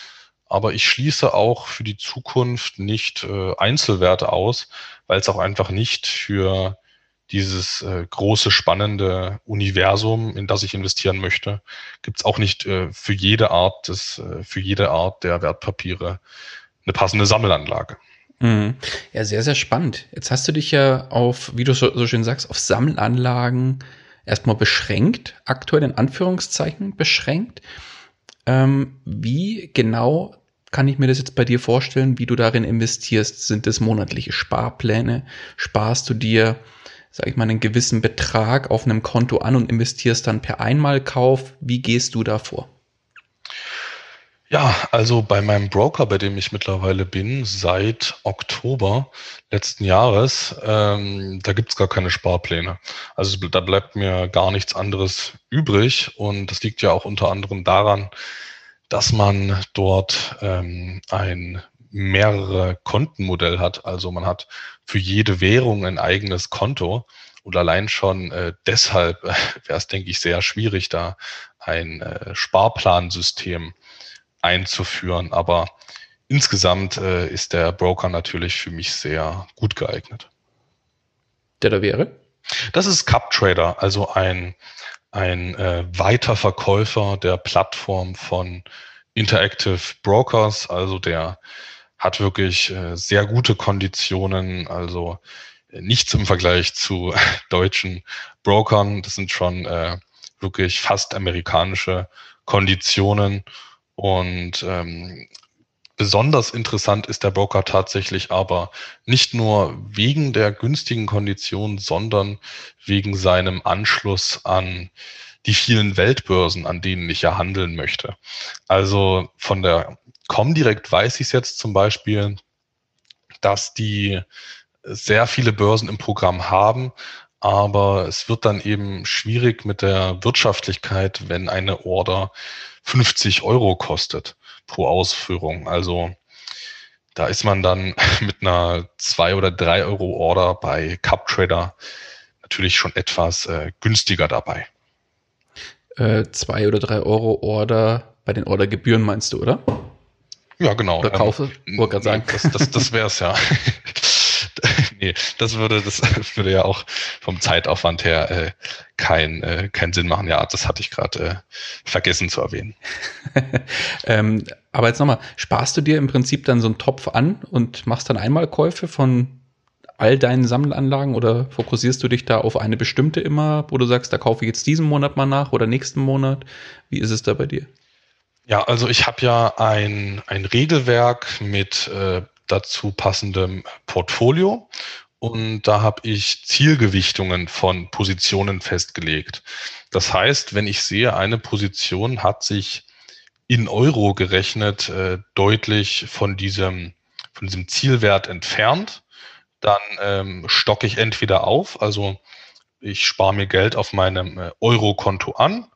aber ich schließe auch für die Zukunft nicht äh, Einzelwerte aus, weil es auch einfach nicht für dieses äh, große, spannende Universum, in das ich investieren möchte, gibt es auch nicht äh, für jede Art des, äh, für jede Art der Wertpapiere eine passende Sammelanlage. Mhm. Ja, sehr, sehr spannend. Jetzt hast du dich ja auf, wie du so, so schön sagst, auf Sammelanlagen erstmal beschränkt, aktuell in Anführungszeichen beschränkt. Ähm, wie genau kann ich mir das jetzt bei dir vorstellen, wie du darin investierst? Sind es monatliche Sparpläne? Sparst du dir, sag ich mal, einen gewissen Betrag auf einem Konto an und investierst dann per Einmalkauf? Wie gehst du da vor? Ja, also bei meinem Broker, bei dem ich mittlerweile bin, seit Oktober letzten Jahres, ähm, da gibt's gar keine Sparpläne. Also da bleibt mir gar nichts anderes übrig. Und das liegt ja auch unter anderem daran, dass man dort ähm, ein mehrere Kontenmodell hat. Also man hat für jede Währung ein eigenes Konto. Und allein schon äh, deshalb äh, wäre es, denke ich, sehr schwierig, da ein äh, Sparplansystem einzuführen. Aber insgesamt äh, ist der Broker natürlich für mich sehr gut geeignet. Der da wäre? Das ist CupTrader, also ein, ein äh, Weiterverkäufer der Plattform von Interactive Brokers. Also der hat wirklich äh, sehr gute Konditionen, also äh, nichts im Vergleich zu [LAUGHS] deutschen Brokern. Das sind schon äh, wirklich fast amerikanische Konditionen. Und ähm, besonders interessant ist der Broker tatsächlich aber nicht nur wegen der günstigen Konditionen, sondern wegen seinem Anschluss an die vielen Weltbörsen, an denen ich ja handeln möchte. Also von der Comdirect weiß ich jetzt zum Beispiel, dass die sehr viele Börsen im Programm haben, aber es wird dann eben schwierig mit der Wirtschaftlichkeit, wenn eine Order 50 Euro kostet pro Ausführung. Also da ist man dann [LAUGHS] mit einer zwei oder drei Euro Order bei CupTrader natürlich schon etwas äh, günstiger dabei. Äh, zwei oder drei Euro Order bei den Ordergebühren meinst du, oder? Ja, genau. Oder kaufe? Ähm, Wollte gerade sagen. Das, das, das wäre es ja. [LAUGHS] nee, das würde, das würde ja auch vom Zeitaufwand her äh, kein, äh, keinen Sinn machen. Ja, das hatte ich gerade äh, vergessen zu erwähnen. [LAUGHS] ähm, aber jetzt nochmal, sparst du dir im Prinzip dann so einen Topf an und machst dann Einmalkäufe von all deinen Sammelanlagen oder fokussierst du dich da auf eine bestimmte immer, wo du sagst, da kaufe ich jetzt diesen Monat mal nach oder nächsten Monat? Wie ist es da bei dir? Ja, also ich habe ja ein, ein Regelwerk mit äh, dazu passendem Portfolio und da habe ich Zielgewichtungen von Positionen festgelegt. Das heißt, wenn ich sehe, eine Position hat sich in Euro gerechnet äh, deutlich von diesem, von diesem Zielwert entfernt, dann ähm, stocke ich entweder auf, also ich spare mir Geld auf meinem äh, Euro-Konto an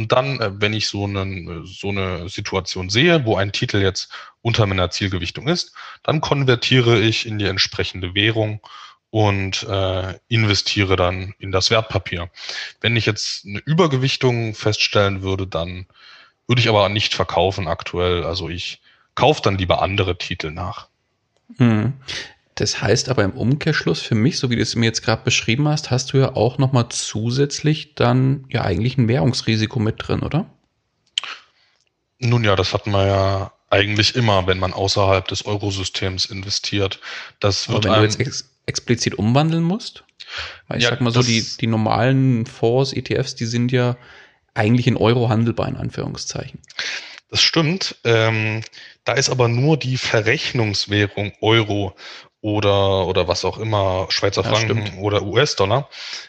und dann, äh, wenn ich so, einen, so eine Situation sehe, wo ein Titel jetzt unter meiner Zielgewichtung ist, dann konvertiere ich in die entsprechende Währung und äh, investiere dann in das Wertpapier. Wenn ich jetzt eine Übergewichtung feststellen würde, dann würde ich aber nicht verkaufen aktuell. Also ich kaufe dann lieber andere Titel nach. Hm. Das heißt aber im Umkehrschluss für mich, so wie du es mir jetzt gerade beschrieben hast, hast du ja auch nochmal zusätzlich dann ja eigentlich ein Währungsrisiko mit drin, oder? Nun ja, das hatten wir ja eigentlich immer, wenn man außerhalb des Eurosystems investiert. Das wird Aber wenn du jetzt ex explizit umwandeln musst, weil ich ja, sag mal so, die, die normalen Fonds, ETFs, die sind ja eigentlich in Euro handelbar, in Anführungszeichen. Das stimmt. Ähm, da ist aber nur die Verrechnungswährung Euro oder, oder was auch immer, Schweizer Franken oder US-Dollar.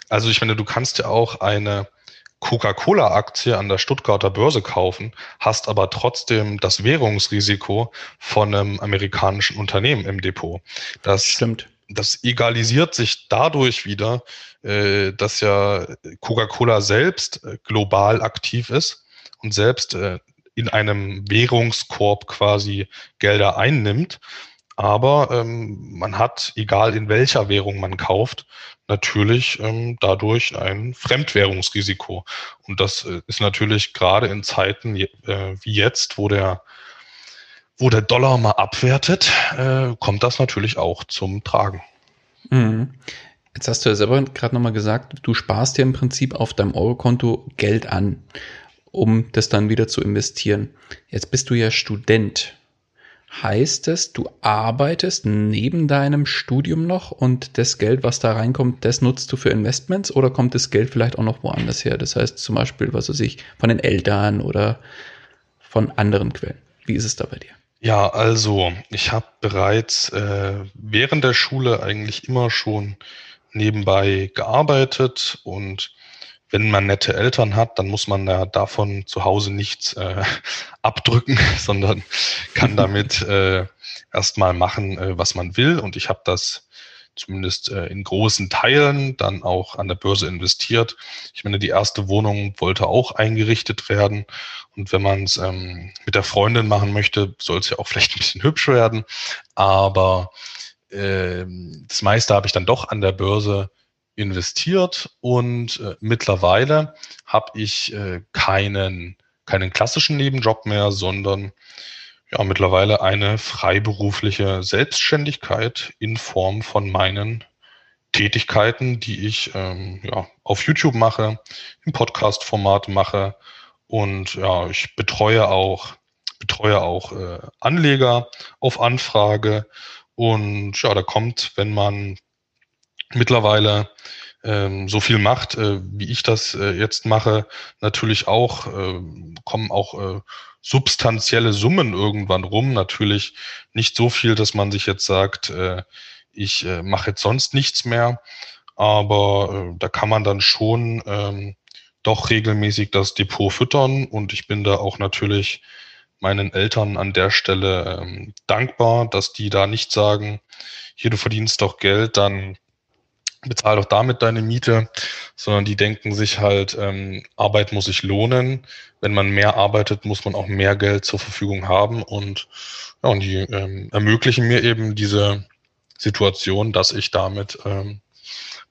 Also ich meine, du kannst ja auch eine Coca-Cola-Aktie an der Stuttgarter Börse kaufen, hast aber trotzdem das Währungsrisiko von einem amerikanischen Unternehmen im Depot. Das stimmt. Das egalisiert sich dadurch wieder, äh, dass ja Coca-Cola selbst äh, global aktiv ist und selbst äh, in einem Währungskorb quasi Gelder einnimmt. Aber ähm, man hat, egal in welcher Währung man kauft, natürlich ähm, dadurch ein Fremdwährungsrisiko. Und das äh, ist natürlich gerade in Zeiten äh, wie jetzt, wo der, wo der Dollar mal abwertet, äh, kommt das natürlich auch zum Tragen. Mhm. Jetzt hast du ja selber gerade nochmal gesagt, du sparst dir im Prinzip auf deinem Eurokonto Geld an, um das dann wieder zu investieren. Jetzt bist du ja Student. Heißt es, du arbeitest neben deinem Studium noch und das Geld, was da reinkommt, das nutzt du für Investments oder kommt das Geld vielleicht auch noch woanders her? Das heißt zum Beispiel, was weiß ich, von den Eltern oder von anderen Quellen. Wie ist es da bei dir? Ja, also ich habe bereits äh, während der Schule eigentlich immer schon nebenbei gearbeitet und wenn man nette Eltern hat, dann muss man ja davon zu Hause nichts äh, [LAUGHS] abdrücken, [LAUGHS] sondern kann damit [LAUGHS] äh, erstmal machen, äh, was man will. Und ich habe das zumindest äh, in großen Teilen dann auch an der Börse investiert. Ich meine, die erste Wohnung wollte auch eingerichtet werden. Und wenn man es ähm, mit der Freundin machen möchte, soll es ja auch vielleicht ein bisschen hübsch werden. Aber äh, das meiste habe ich dann doch an der Börse investiert und äh, mittlerweile habe ich äh, keinen, keinen klassischen Nebenjob mehr, sondern ja mittlerweile eine freiberufliche Selbstständigkeit in Form von meinen Tätigkeiten, die ich ähm, ja, auf YouTube mache, im Podcast-Format mache und ja, ich betreue auch betreue auch äh, Anleger auf Anfrage und ja, da kommt, wenn man mittlerweile ähm, so viel macht, äh, wie ich das äh, jetzt mache, natürlich auch, äh, kommen auch äh, substanzielle Summen irgendwann rum. Natürlich nicht so viel, dass man sich jetzt sagt, äh, ich äh, mache jetzt sonst nichts mehr, aber äh, da kann man dann schon ähm, doch regelmäßig das Depot füttern und ich bin da auch natürlich meinen Eltern an der Stelle ähm, dankbar, dass die da nicht sagen, hier du verdienst doch Geld, dann bezahl doch damit deine Miete, sondern die denken sich halt, ähm, Arbeit muss sich lohnen. Wenn man mehr arbeitet, muss man auch mehr Geld zur Verfügung haben und, ja, und die ähm, ermöglichen mir eben diese Situation, dass ich damit ähm,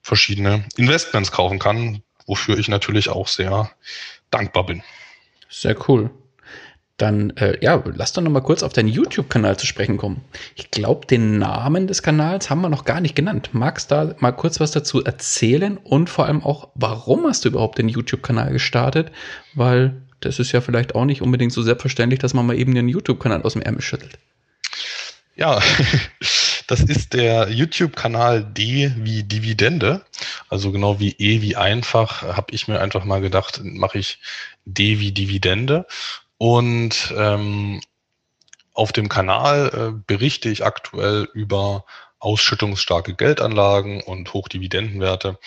verschiedene Investments kaufen kann, wofür ich natürlich auch sehr dankbar bin. Sehr cool. Dann, äh, ja, lass doch noch mal kurz auf deinen YouTube-Kanal zu sprechen kommen. Ich glaube, den Namen des Kanals haben wir noch gar nicht genannt. Magst du da mal kurz was dazu erzählen und vor allem auch, warum hast du überhaupt den YouTube-Kanal gestartet? Weil das ist ja vielleicht auch nicht unbedingt so selbstverständlich, dass man mal eben den YouTube-Kanal aus dem Ärmel schüttelt. Ja, [LAUGHS] das ist der YouTube-Kanal D wie Dividende. Also genau wie E wie einfach, habe ich mir einfach mal gedacht, mache ich D wie Dividende. Und ähm, auf dem Kanal äh, berichte ich aktuell über ausschüttungsstarke Geldanlagen und Hochdividendenwerte.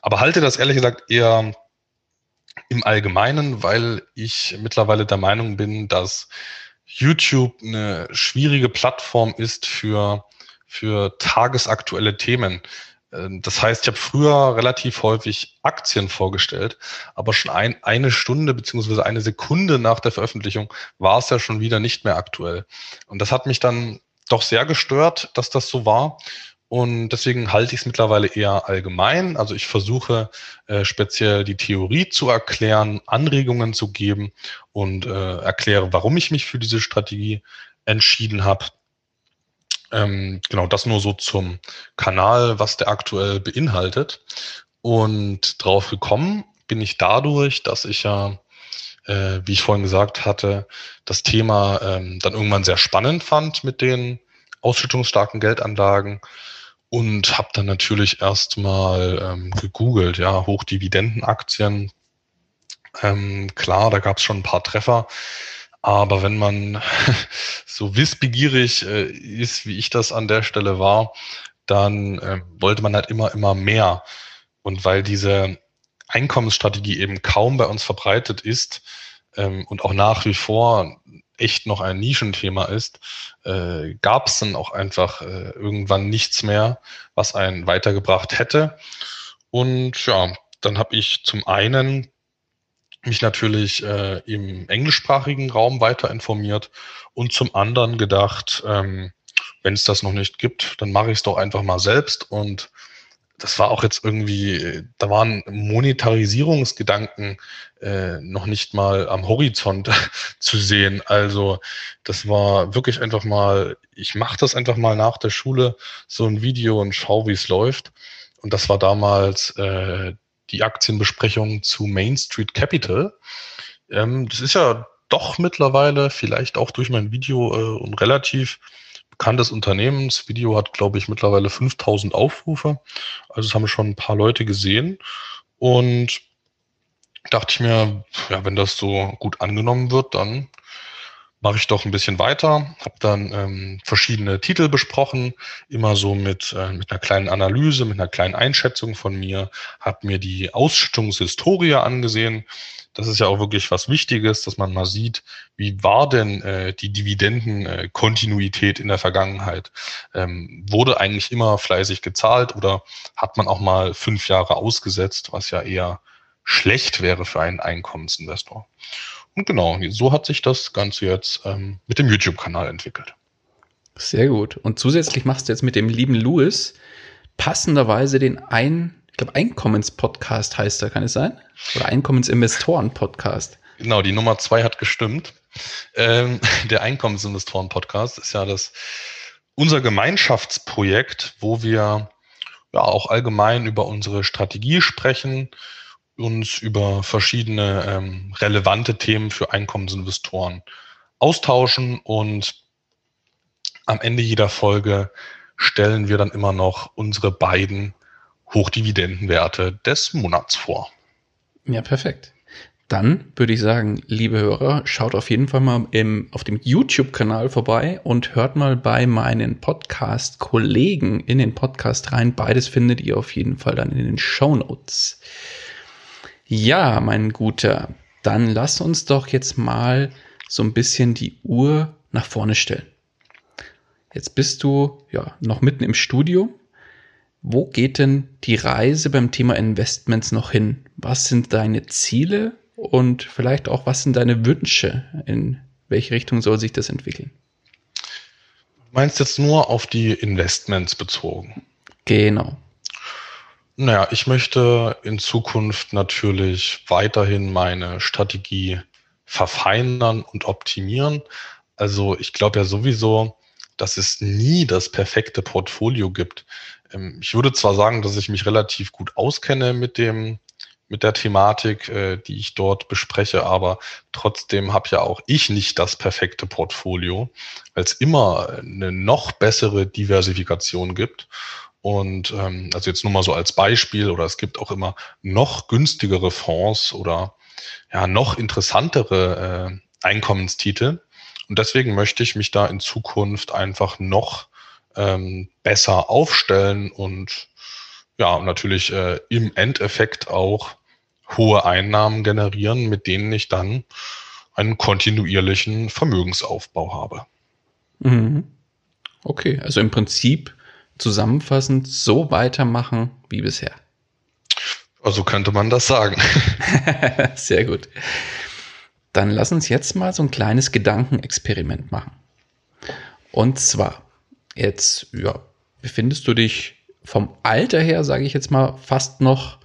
Aber halte das ehrlich gesagt eher im Allgemeinen, weil ich mittlerweile der Meinung bin, dass YouTube eine schwierige Plattform ist für, für tagesaktuelle Themen. Ähm, das heißt, ich habe früher relativ häufig Aktien vorgestellt, aber schon ein, eine Stunde beziehungsweise eine Sekunde nach der Veröffentlichung war es ja schon wieder nicht mehr aktuell. Und das hat mich dann doch sehr gestört, dass das so war. Und deswegen halte ich es mittlerweile eher allgemein. Also ich versuche äh, speziell die Theorie zu erklären, Anregungen zu geben und äh, erkläre, warum ich mich für diese Strategie entschieden habe. Ähm, genau, das nur so zum Kanal, was der aktuell beinhaltet. Und drauf gekommen bin ich dadurch, dass ich ja, äh, wie ich vorhin gesagt hatte, das Thema ähm, dann irgendwann sehr spannend fand mit den ausschüttungsstarken Geldanlagen und habe dann natürlich erstmal ähm, gegoogelt, ja, Hochdividendenaktien. Ähm, klar, da gab es schon ein paar Treffer. Aber wenn man [LAUGHS] so wissbegierig äh, ist, wie ich das an der Stelle war, dann äh, wollte man halt immer, immer mehr. Und weil diese Einkommensstrategie eben kaum bei uns verbreitet ist ähm, und auch nach wie vor echt noch ein Nischenthema ist, äh, gab es dann auch einfach äh, irgendwann nichts mehr, was einen weitergebracht hätte. Und ja, dann habe ich zum einen mich natürlich äh, im englischsprachigen Raum weiter informiert und zum anderen gedacht, ähm, wenn es das noch nicht gibt, dann mache ich es doch einfach mal selbst. Und das war auch jetzt irgendwie, da waren Monetarisierungsgedanken äh, noch nicht mal am Horizont [LAUGHS] zu sehen. Also das war wirklich einfach mal, ich mache das einfach mal nach der Schule, so ein Video und schau, wie es läuft. Und das war damals äh, die Aktienbesprechung zu Main Street Capital. Ähm, das ist ja doch mittlerweile, vielleicht auch durch mein Video, äh, ein relativ bekanntes Unternehmen. Das Video hat, glaube ich, mittlerweile 5000 Aufrufe. Also es haben schon ein paar Leute gesehen. Und dachte ich mir, ja, wenn das so gut angenommen wird, dann mache ich doch ein bisschen weiter, habe dann ähm, verschiedene Titel besprochen, immer so mit, äh, mit einer kleinen Analyse, mit einer kleinen Einschätzung von mir, habe mir die Ausschüttungshistorie angesehen. Das ist ja auch wirklich was Wichtiges, dass man mal sieht, wie war denn äh, die Dividendenkontinuität äh, in der Vergangenheit? Ähm, wurde eigentlich immer fleißig gezahlt oder hat man auch mal fünf Jahre ausgesetzt, was ja eher schlecht wäre für einen Einkommensinvestor? Und genau, so hat sich das Ganze jetzt ähm, mit dem YouTube-Kanal entwickelt. Sehr gut. Und zusätzlich machst du jetzt mit dem lieben Louis passenderweise den ein, ich glaube, Einkommenspodcast heißt er, kann es sein? Oder Einkommensinvestoren-Podcast. Genau, die Nummer zwei hat gestimmt. Ähm, [LAUGHS] der Einkommensinvestoren-Podcast ist ja das unser Gemeinschaftsprojekt, wo wir ja auch allgemein über unsere Strategie sprechen, uns über verschiedene ähm, relevante Themen für Einkommensinvestoren austauschen und am Ende jeder Folge stellen wir dann immer noch unsere beiden Hochdividendenwerte des Monats vor. Ja, perfekt. Dann würde ich sagen, liebe Hörer, schaut auf jeden Fall mal im, auf dem YouTube-Kanal vorbei und hört mal bei meinen Podcast-Kollegen in den Podcast rein. Beides findet ihr auf jeden Fall dann in den Show Notes. Ja, mein Guter, dann lass uns doch jetzt mal so ein bisschen die Uhr nach vorne stellen. Jetzt bist du ja noch mitten im Studium. Wo geht denn die Reise beim Thema Investments noch hin? Was sind deine Ziele und vielleicht auch was sind deine Wünsche? In welche Richtung soll sich das entwickeln? Du meinst jetzt nur auf die Investments bezogen? Genau. Naja, ich möchte in Zukunft natürlich weiterhin meine Strategie verfeinern und optimieren. Also ich glaube ja sowieso, dass es nie das perfekte Portfolio gibt. Ähm, ich würde zwar sagen, dass ich mich relativ gut auskenne mit dem mit der Thematik, äh, die ich dort bespreche, aber trotzdem habe ja auch ich nicht das perfekte Portfolio, weil es immer eine noch bessere Diversifikation gibt. Und ähm, also jetzt nur mal so als Beispiel, oder es gibt auch immer noch günstigere Fonds oder ja noch interessantere äh, Einkommenstitel. Und deswegen möchte ich mich da in Zukunft einfach noch ähm, besser aufstellen und ja, natürlich äh, im Endeffekt auch hohe Einnahmen generieren, mit denen ich dann einen kontinuierlichen Vermögensaufbau habe. Mhm. Okay, also im Prinzip zusammenfassend so weitermachen wie bisher. Also könnte man das sagen. [LAUGHS] Sehr gut. Dann lass uns jetzt mal so ein kleines Gedankenexperiment machen. Und zwar, jetzt ja, befindest du dich vom Alter her, sage ich jetzt mal, fast noch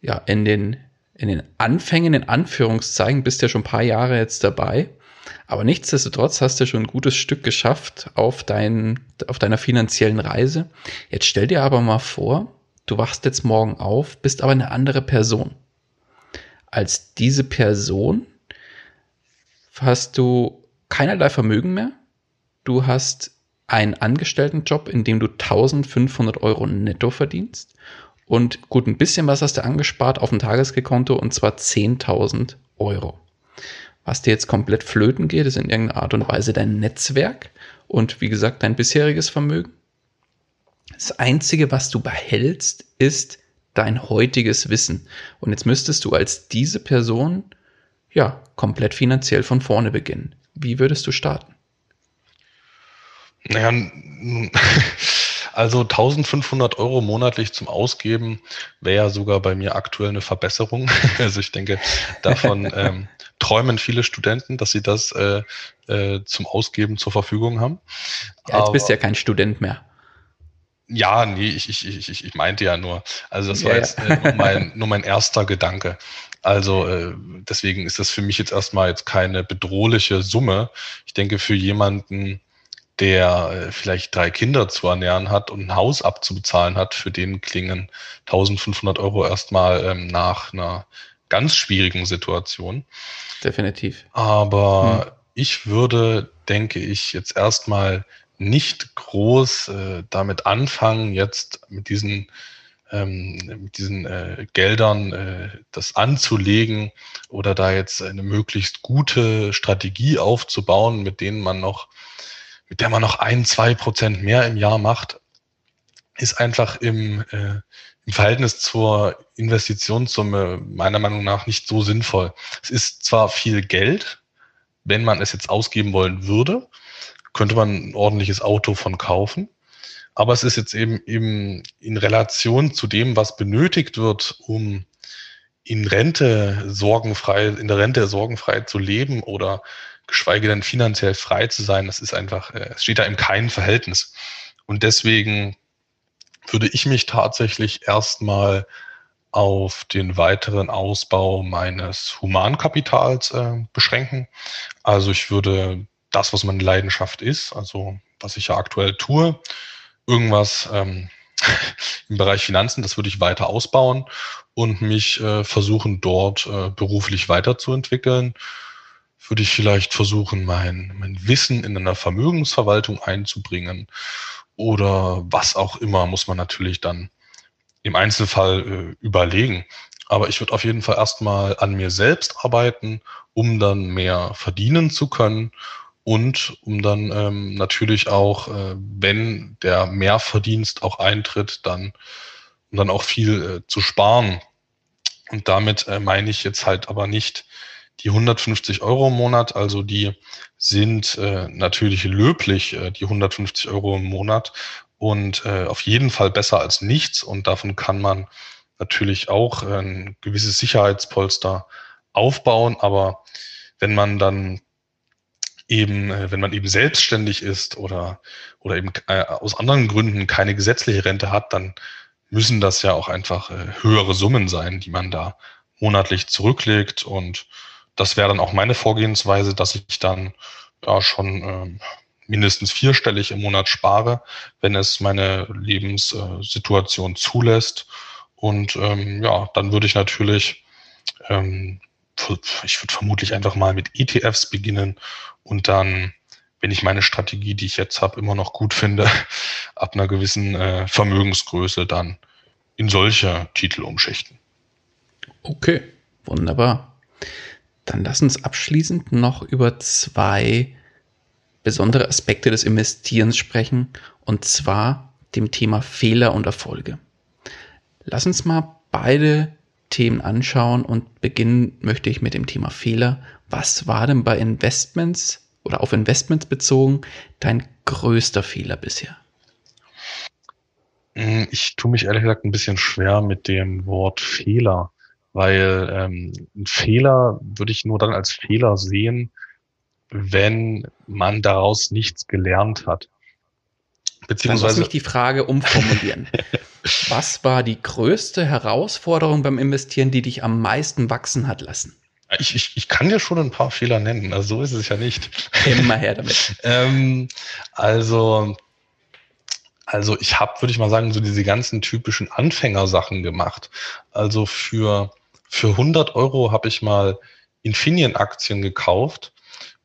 ja, in, den, in den Anfängen, in Anführungszeichen, bist ja schon ein paar Jahre jetzt dabei. Aber nichtsdestotrotz hast du schon ein gutes Stück geschafft auf, dein, auf deiner finanziellen Reise. Jetzt stell dir aber mal vor, du wachst jetzt morgen auf, bist aber eine andere Person. Als diese Person hast du keinerlei Vermögen mehr. Du hast einen Angestelltenjob, in dem du 1500 Euro netto verdienst. Und gut, ein bisschen was hast du angespart auf dem Tagesgekonto und zwar 10.000 Euro. Was dir jetzt komplett flöten geht, ist in irgendeiner Art und Weise dein Netzwerk und wie gesagt dein bisheriges Vermögen. Das Einzige, was du behältst, ist dein heutiges Wissen. Und jetzt müsstest du als diese Person ja komplett finanziell von vorne beginnen. Wie würdest du starten? Naja, [LAUGHS] also 1500 Euro monatlich zum Ausgeben wäre ja sogar bei mir aktuell eine Verbesserung. [LAUGHS] Also ich denke, davon [LAUGHS] ähm, träumen viele Studenten, dass sie das äh, äh, zum Ausgeben zur Verfügung haben. Ja, jetzt Aber, bist du ja kein Student mehr. Ja, nee, ich, ich, ich, ich meinte ja nur. Also das war ja, jetzt äh, nur, mein, [LAUGHS] nur mein erster Gedanke. Also äh, deswegen ist das für mich jetzt erstmal jetzt keine bedrohliche Summe. Ich denke, für jemanden, der äh, vielleicht drei Kinder zu ernähren hat und ein Haus abzubezahlen hat, für den klingen 1500 Euro erstmal ähm, nach einer ganz schwierigen Situation. Definitiv. Aber hm. ich würde, denke ich, jetzt erstmal nicht groß äh, damit anfangen, jetzt mit diesen ähm, mit diesen äh, Geldern äh, das anzulegen oder da jetzt eine möglichst gute Strategie aufzubauen, mit denen man noch, mit der man noch ein, zwei Prozent mehr im Jahr macht, ist einfach im, äh, im Verhältnis zur Investitionssumme meiner Meinung nach nicht so sinnvoll. Es ist zwar viel Geld, wenn man es jetzt ausgeben wollen würde, könnte man ein ordentliches Auto von kaufen. Aber es ist jetzt eben, eben in Relation zu dem, was benötigt wird, um in Rente sorgenfrei, in der Rente sorgenfrei zu leben oder geschweige denn finanziell frei zu sein, das ist einfach, äh, es steht da im keinem Verhältnis. Und deswegen würde ich mich tatsächlich erstmal auf den weiteren Ausbau meines Humankapitals äh, beschränken. Also ich würde das, was meine Leidenschaft ist, also was ich ja aktuell tue, irgendwas ähm, [LAUGHS] im Bereich Finanzen, das würde ich weiter ausbauen und mich äh, versuchen, dort äh, beruflich weiterzuentwickeln. Würde ich vielleicht versuchen, mein, mein Wissen in einer Vermögensverwaltung einzubringen oder was auch immer, muss man natürlich dann im Einzelfall äh, überlegen. Aber ich würde auf jeden Fall erstmal an mir selbst arbeiten, um dann mehr verdienen zu können und um dann ähm, natürlich auch, äh, wenn der Mehrverdienst auch eintritt, dann, um dann auch viel äh, zu sparen. Und damit äh, meine ich jetzt halt aber nicht die 150 Euro im Monat, also die sind äh, natürlich löblich, äh, die 150 Euro im Monat und äh, auf jeden Fall besser als nichts und davon kann man natürlich auch ein gewisses Sicherheitspolster aufbauen, aber wenn man dann eben, äh, wenn man eben selbstständig ist oder, oder eben äh, aus anderen Gründen keine gesetzliche Rente hat, dann müssen das ja auch einfach äh, höhere Summen sein, die man da monatlich zurücklegt. Und das wäre dann auch meine Vorgehensweise, dass ich dann ja schon äh, mindestens vierstellig im Monat spare, wenn es meine Lebenssituation zulässt. Und ähm, ja, dann würde ich natürlich ähm, ich würde vermutlich einfach mal mit ETFs beginnen und dann, wenn ich meine Strategie, die ich jetzt habe, immer noch gut finde, [LAUGHS] ab einer gewissen äh, Vermögensgröße dann in solche Titel umschichten. Okay, wunderbar. Dann lass uns abschließend noch über zwei besondere Aspekte des Investierens sprechen, und zwar dem Thema Fehler und Erfolge. Lass uns mal beide Themen anschauen und beginnen möchte ich mit dem Thema Fehler. Was war denn bei Investments oder auf Investments bezogen dein größter Fehler bisher? Hm, ich tue mich ehrlich gesagt ein bisschen schwer mit dem Wort Fehler, weil ähm, ein Fehler würde ich nur dann als Fehler sehen, wenn man daraus nichts gelernt hat. Beziehungsweise. Dann lass mich die Frage umformulieren. [LAUGHS] Was war die größte Herausforderung beim Investieren, die dich am meisten wachsen hat lassen? Ich, ich, ich kann dir schon ein paar Fehler nennen, also so ist es ja nicht. Immer her damit. [LAUGHS] ähm, also, also ich habe, würde ich mal sagen, so diese ganzen typischen Anfängersachen gemacht. Also für, für 100 Euro habe ich mal Infineon-Aktien gekauft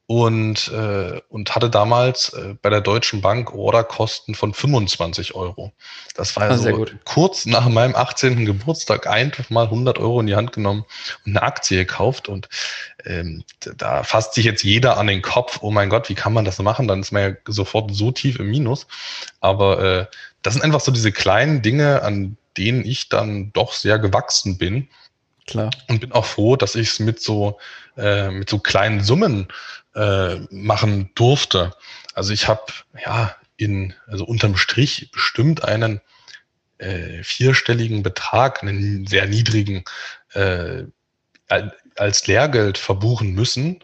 und, äh, und hatte damals äh, bei der Deutschen Bank Orderkosten von 25 Euro. Das war also ah, kurz nach meinem 18. Geburtstag einfach mal 100 Euro in die Hand genommen und eine Aktie gekauft und ähm, da fasst sich jetzt jeder an den Kopf, oh mein Gott, wie kann man das machen? Dann ist man ja sofort so tief im Minus. Aber äh, das sind einfach so diese kleinen Dinge, an denen ich dann doch sehr gewachsen bin. Klar. Und bin auch froh, dass ich es mit so äh, mit so kleinen Summen äh, machen durfte. Also ich habe ja in, also unterm Strich bestimmt einen äh, vierstelligen Betrag, einen sehr niedrigen, äh, als Lehrgeld verbuchen müssen.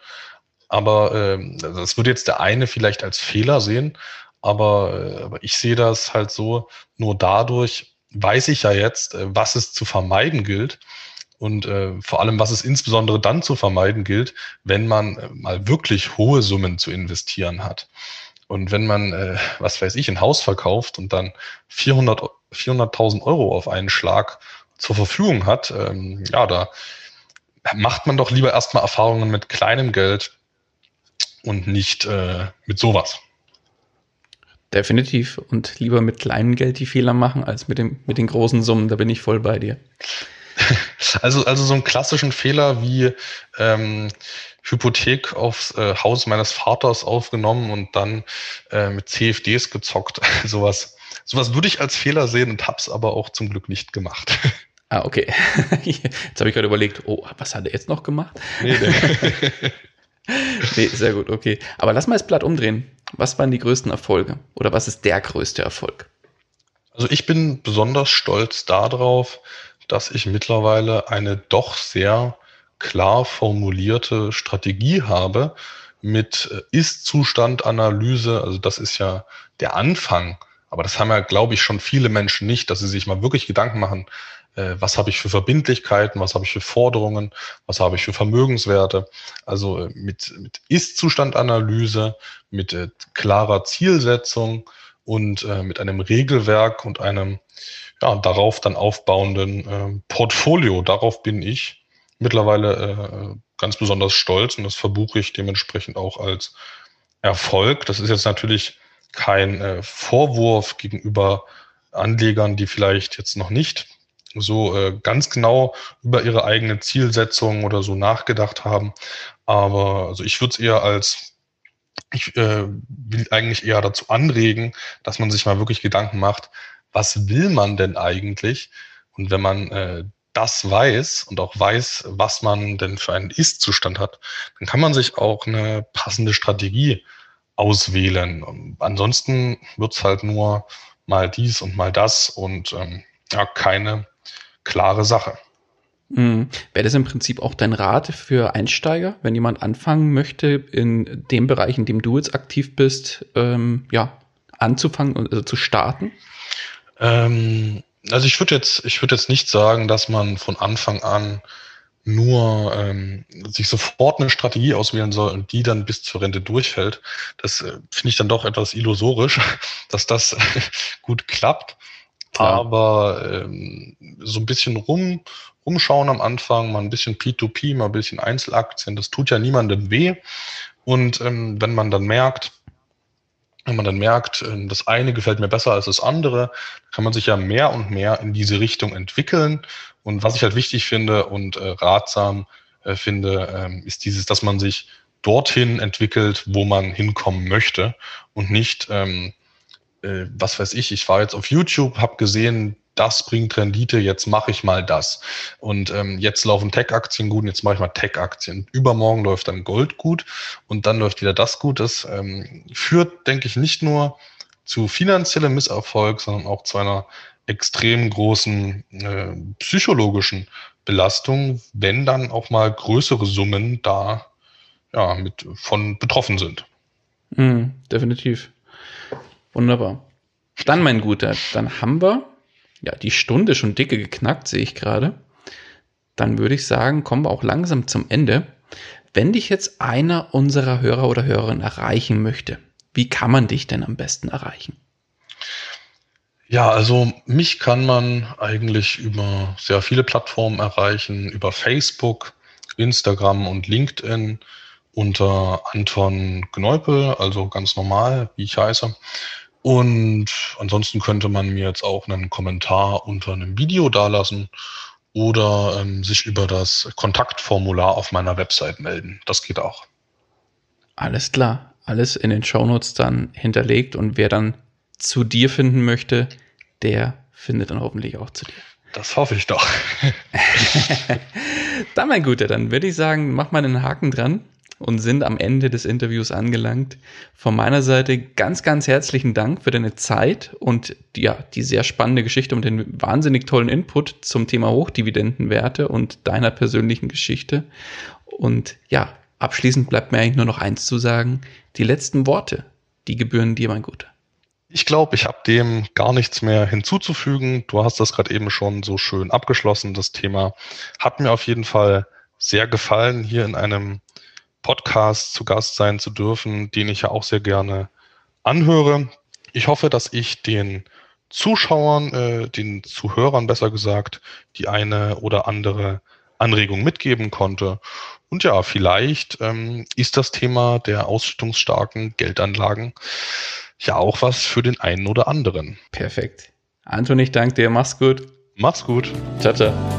Aber äh, das würde jetzt der eine vielleicht als Fehler sehen, aber, äh, aber ich sehe das halt so, nur dadurch weiß ich ja jetzt, äh, was es zu vermeiden gilt und äh, vor allem, was es insbesondere dann zu vermeiden gilt, wenn man äh, mal wirklich hohe Summen zu investieren hat. Und wenn man, äh, was weiß ich, ein Haus verkauft und dann 400 400.000 Euro auf einen Schlag zur Verfügung hat, ähm, ja, da macht man doch lieber erstmal Erfahrungen mit kleinem Geld und nicht äh, mit sowas. Definitiv. Und lieber mit kleinem Geld die Fehler machen, als mit, dem, mit den großen Summen. Da bin ich voll bei dir. Also, also so einen klassischen Fehler wie ähm, Hypothek aufs äh, Haus meines Vaters aufgenommen und dann äh, mit CFDs gezockt. [LAUGHS] sowas, sowas würde ich als Fehler sehen und hab's aber auch zum Glück nicht gemacht. [LAUGHS] Ah, okay. [LAUGHS] Jetzt habe ich gerade überlegt, oh, was hat er jetzt noch gemacht? Nee, nee. nee, sehr gut, okay. Aber lass mal das Blatt umdrehen. Was waren die größten Erfolge? Oder was ist der größte Erfolg? Also ich bin besonders stolz darauf, dass ich mittlerweile eine doch sehr klar formulierte Strategie habe mit äh, Ist-Zustand-Analyse. Also das ist ja der Anfang. Aber das haben ja, glaube ich, schon viele Menschen nicht, dass sie sich mal wirklich Gedanken machen, äh, was habe ich für Verbindlichkeiten, was habe ich für Forderungen, was habe ich für Vermögenswerte. Also äh, mit, mit Ist-Zustand-Analyse, mit klarer Zielsetzung und mit einem Regelwerk und einem ja, darauf dann aufbauenden äh, Portfolio. Darauf bin ich mittlerweile äh, ganz besonders stolz und das verbuche ich dementsprechend auch als Erfolg. Das ist jetzt natürlich kein äh, Vorwurf gegenüber Anlegern, die vielleicht jetzt noch nicht so äh, ganz genau über ihre eigene Zielsetzung oder so nachgedacht haben. Aber also ich würde es eher als, ich äh, will eigentlich eher dazu anregen, dass man sich mal wirklich Gedanken macht, was will man denn eigentlich? Und wenn man äh, das weiß und auch weiß, was man denn für einen Ist-Zustand hat, dann kann man sich auch eine passende Strategie auswählen. Und ansonsten wird's halt nur mal dies und mal das und ähm, ja, keine klare Sache. Mhm. Wäre das im Prinzip auch dein Rat für Einsteiger, wenn jemand anfangen möchte, in dem Bereich, in dem du jetzt aktiv bist, ähm, ja, anzufangen und also zu starten? Ähm, also ich würde jetzt, ich würde jetzt nicht sagen, dass man von Anfang an nur ähm, sich sofort eine Strategie auswählen soll und die dann bis zur Rente durchhält. Das äh, finde ich dann doch etwas illusorisch, [LAUGHS] dass das [LAUGHS] gut klappt. Klar. Aber ähm, so ein bisschen rum, rumschauen am Anfang, mal ein bisschen P2P, mal ein bisschen Einzelaktien, das tut ja niemandem weh. Und ähm, wenn man dann merkt, wenn man dann merkt, ähm, das eine gefällt mir besser als das andere, kann man sich ja mehr und mehr in diese Richtung entwickeln. Und was ich halt wichtig finde und äh, ratsam äh, finde, ähm, ist dieses, dass man sich dorthin entwickelt, wo man hinkommen möchte und nicht ähm, äh, was weiß ich, ich war jetzt auf YouTube, habe gesehen, das bringt Rendite, jetzt mache ich mal das. Und ähm, jetzt laufen Tech-Aktien gut, jetzt mache ich mal Tech-Aktien. Übermorgen läuft dann Gold gut und dann läuft wieder das gut. Das ähm, führt, denke ich, nicht nur zu finanziellem Misserfolg, sondern auch zu einer extrem großen äh, psychologischen Belastung, wenn dann auch mal größere Summen da ja, mit von betroffen sind. Mm, definitiv. Wunderbar. Dann, mein Guter, dann haben wir ja die Stunde schon dicke geknackt, sehe ich gerade. Dann würde ich sagen, kommen wir auch langsam zum Ende. Wenn dich jetzt einer unserer Hörer oder Hörerinnen erreichen möchte, wie kann man dich denn am besten erreichen? Ja, also mich kann man eigentlich über sehr viele Plattformen erreichen, über Facebook, Instagram und LinkedIn unter Anton Gneupel, also ganz normal, wie ich heiße. Und ansonsten könnte man mir jetzt auch einen Kommentar unter einem Video dalassen oder ähm, sich über das Kontaktformular auf meiner Website melden. Das geht auch. Alles klar. Alles in den Shownotes dann hinterlegt und wer dann zu dir finden möchte, der findet dann hoffentlich auch zu dir. Das hoffe ich doch. [LAUGHS] [LAUGHS] dann, mein Guter, dann würde ich sagen, mach mal einen Haken dran und sind am Ende des Interviews angelangt. Von meiner Seite ganz, ganz herzlichen Dank für deine Zeit und ja, die sehr spannende Geschichte und den wahnsinnig tollen Input zum Thema Hochdividendenwerte und deiner persönlichen Geschichte. Und ja, abschließend bleibt mir eigentlich nur noch eins zu sagen. Die letzten Worte, die gebühren dir, mein Guter. Ich glaube, ich habe dem gar nichts mehr hinzuzufügen. Du hast das gerade eben schon so schön abgeschlossen. Das Thema hat mir auf jeden Fall sehr gefallen, hier in einem Podcast zu Gast sein zu dürfen, den ich ja auch sehr gerne anhöre. Ich hoffe, dass ich den Zuschauern, äh, den Zuhörern besser gesagt, die eine oder andere Anregungen mitgeben konnte. Und ja, vielleicht ähm, ist das Thema der ausschüttungsstarken Geldanlagen ja auch was für den einen oder anderen. Perfekt. Anton, ich danke dir. Mach's gut. Mach's gut. Ciao, ciao.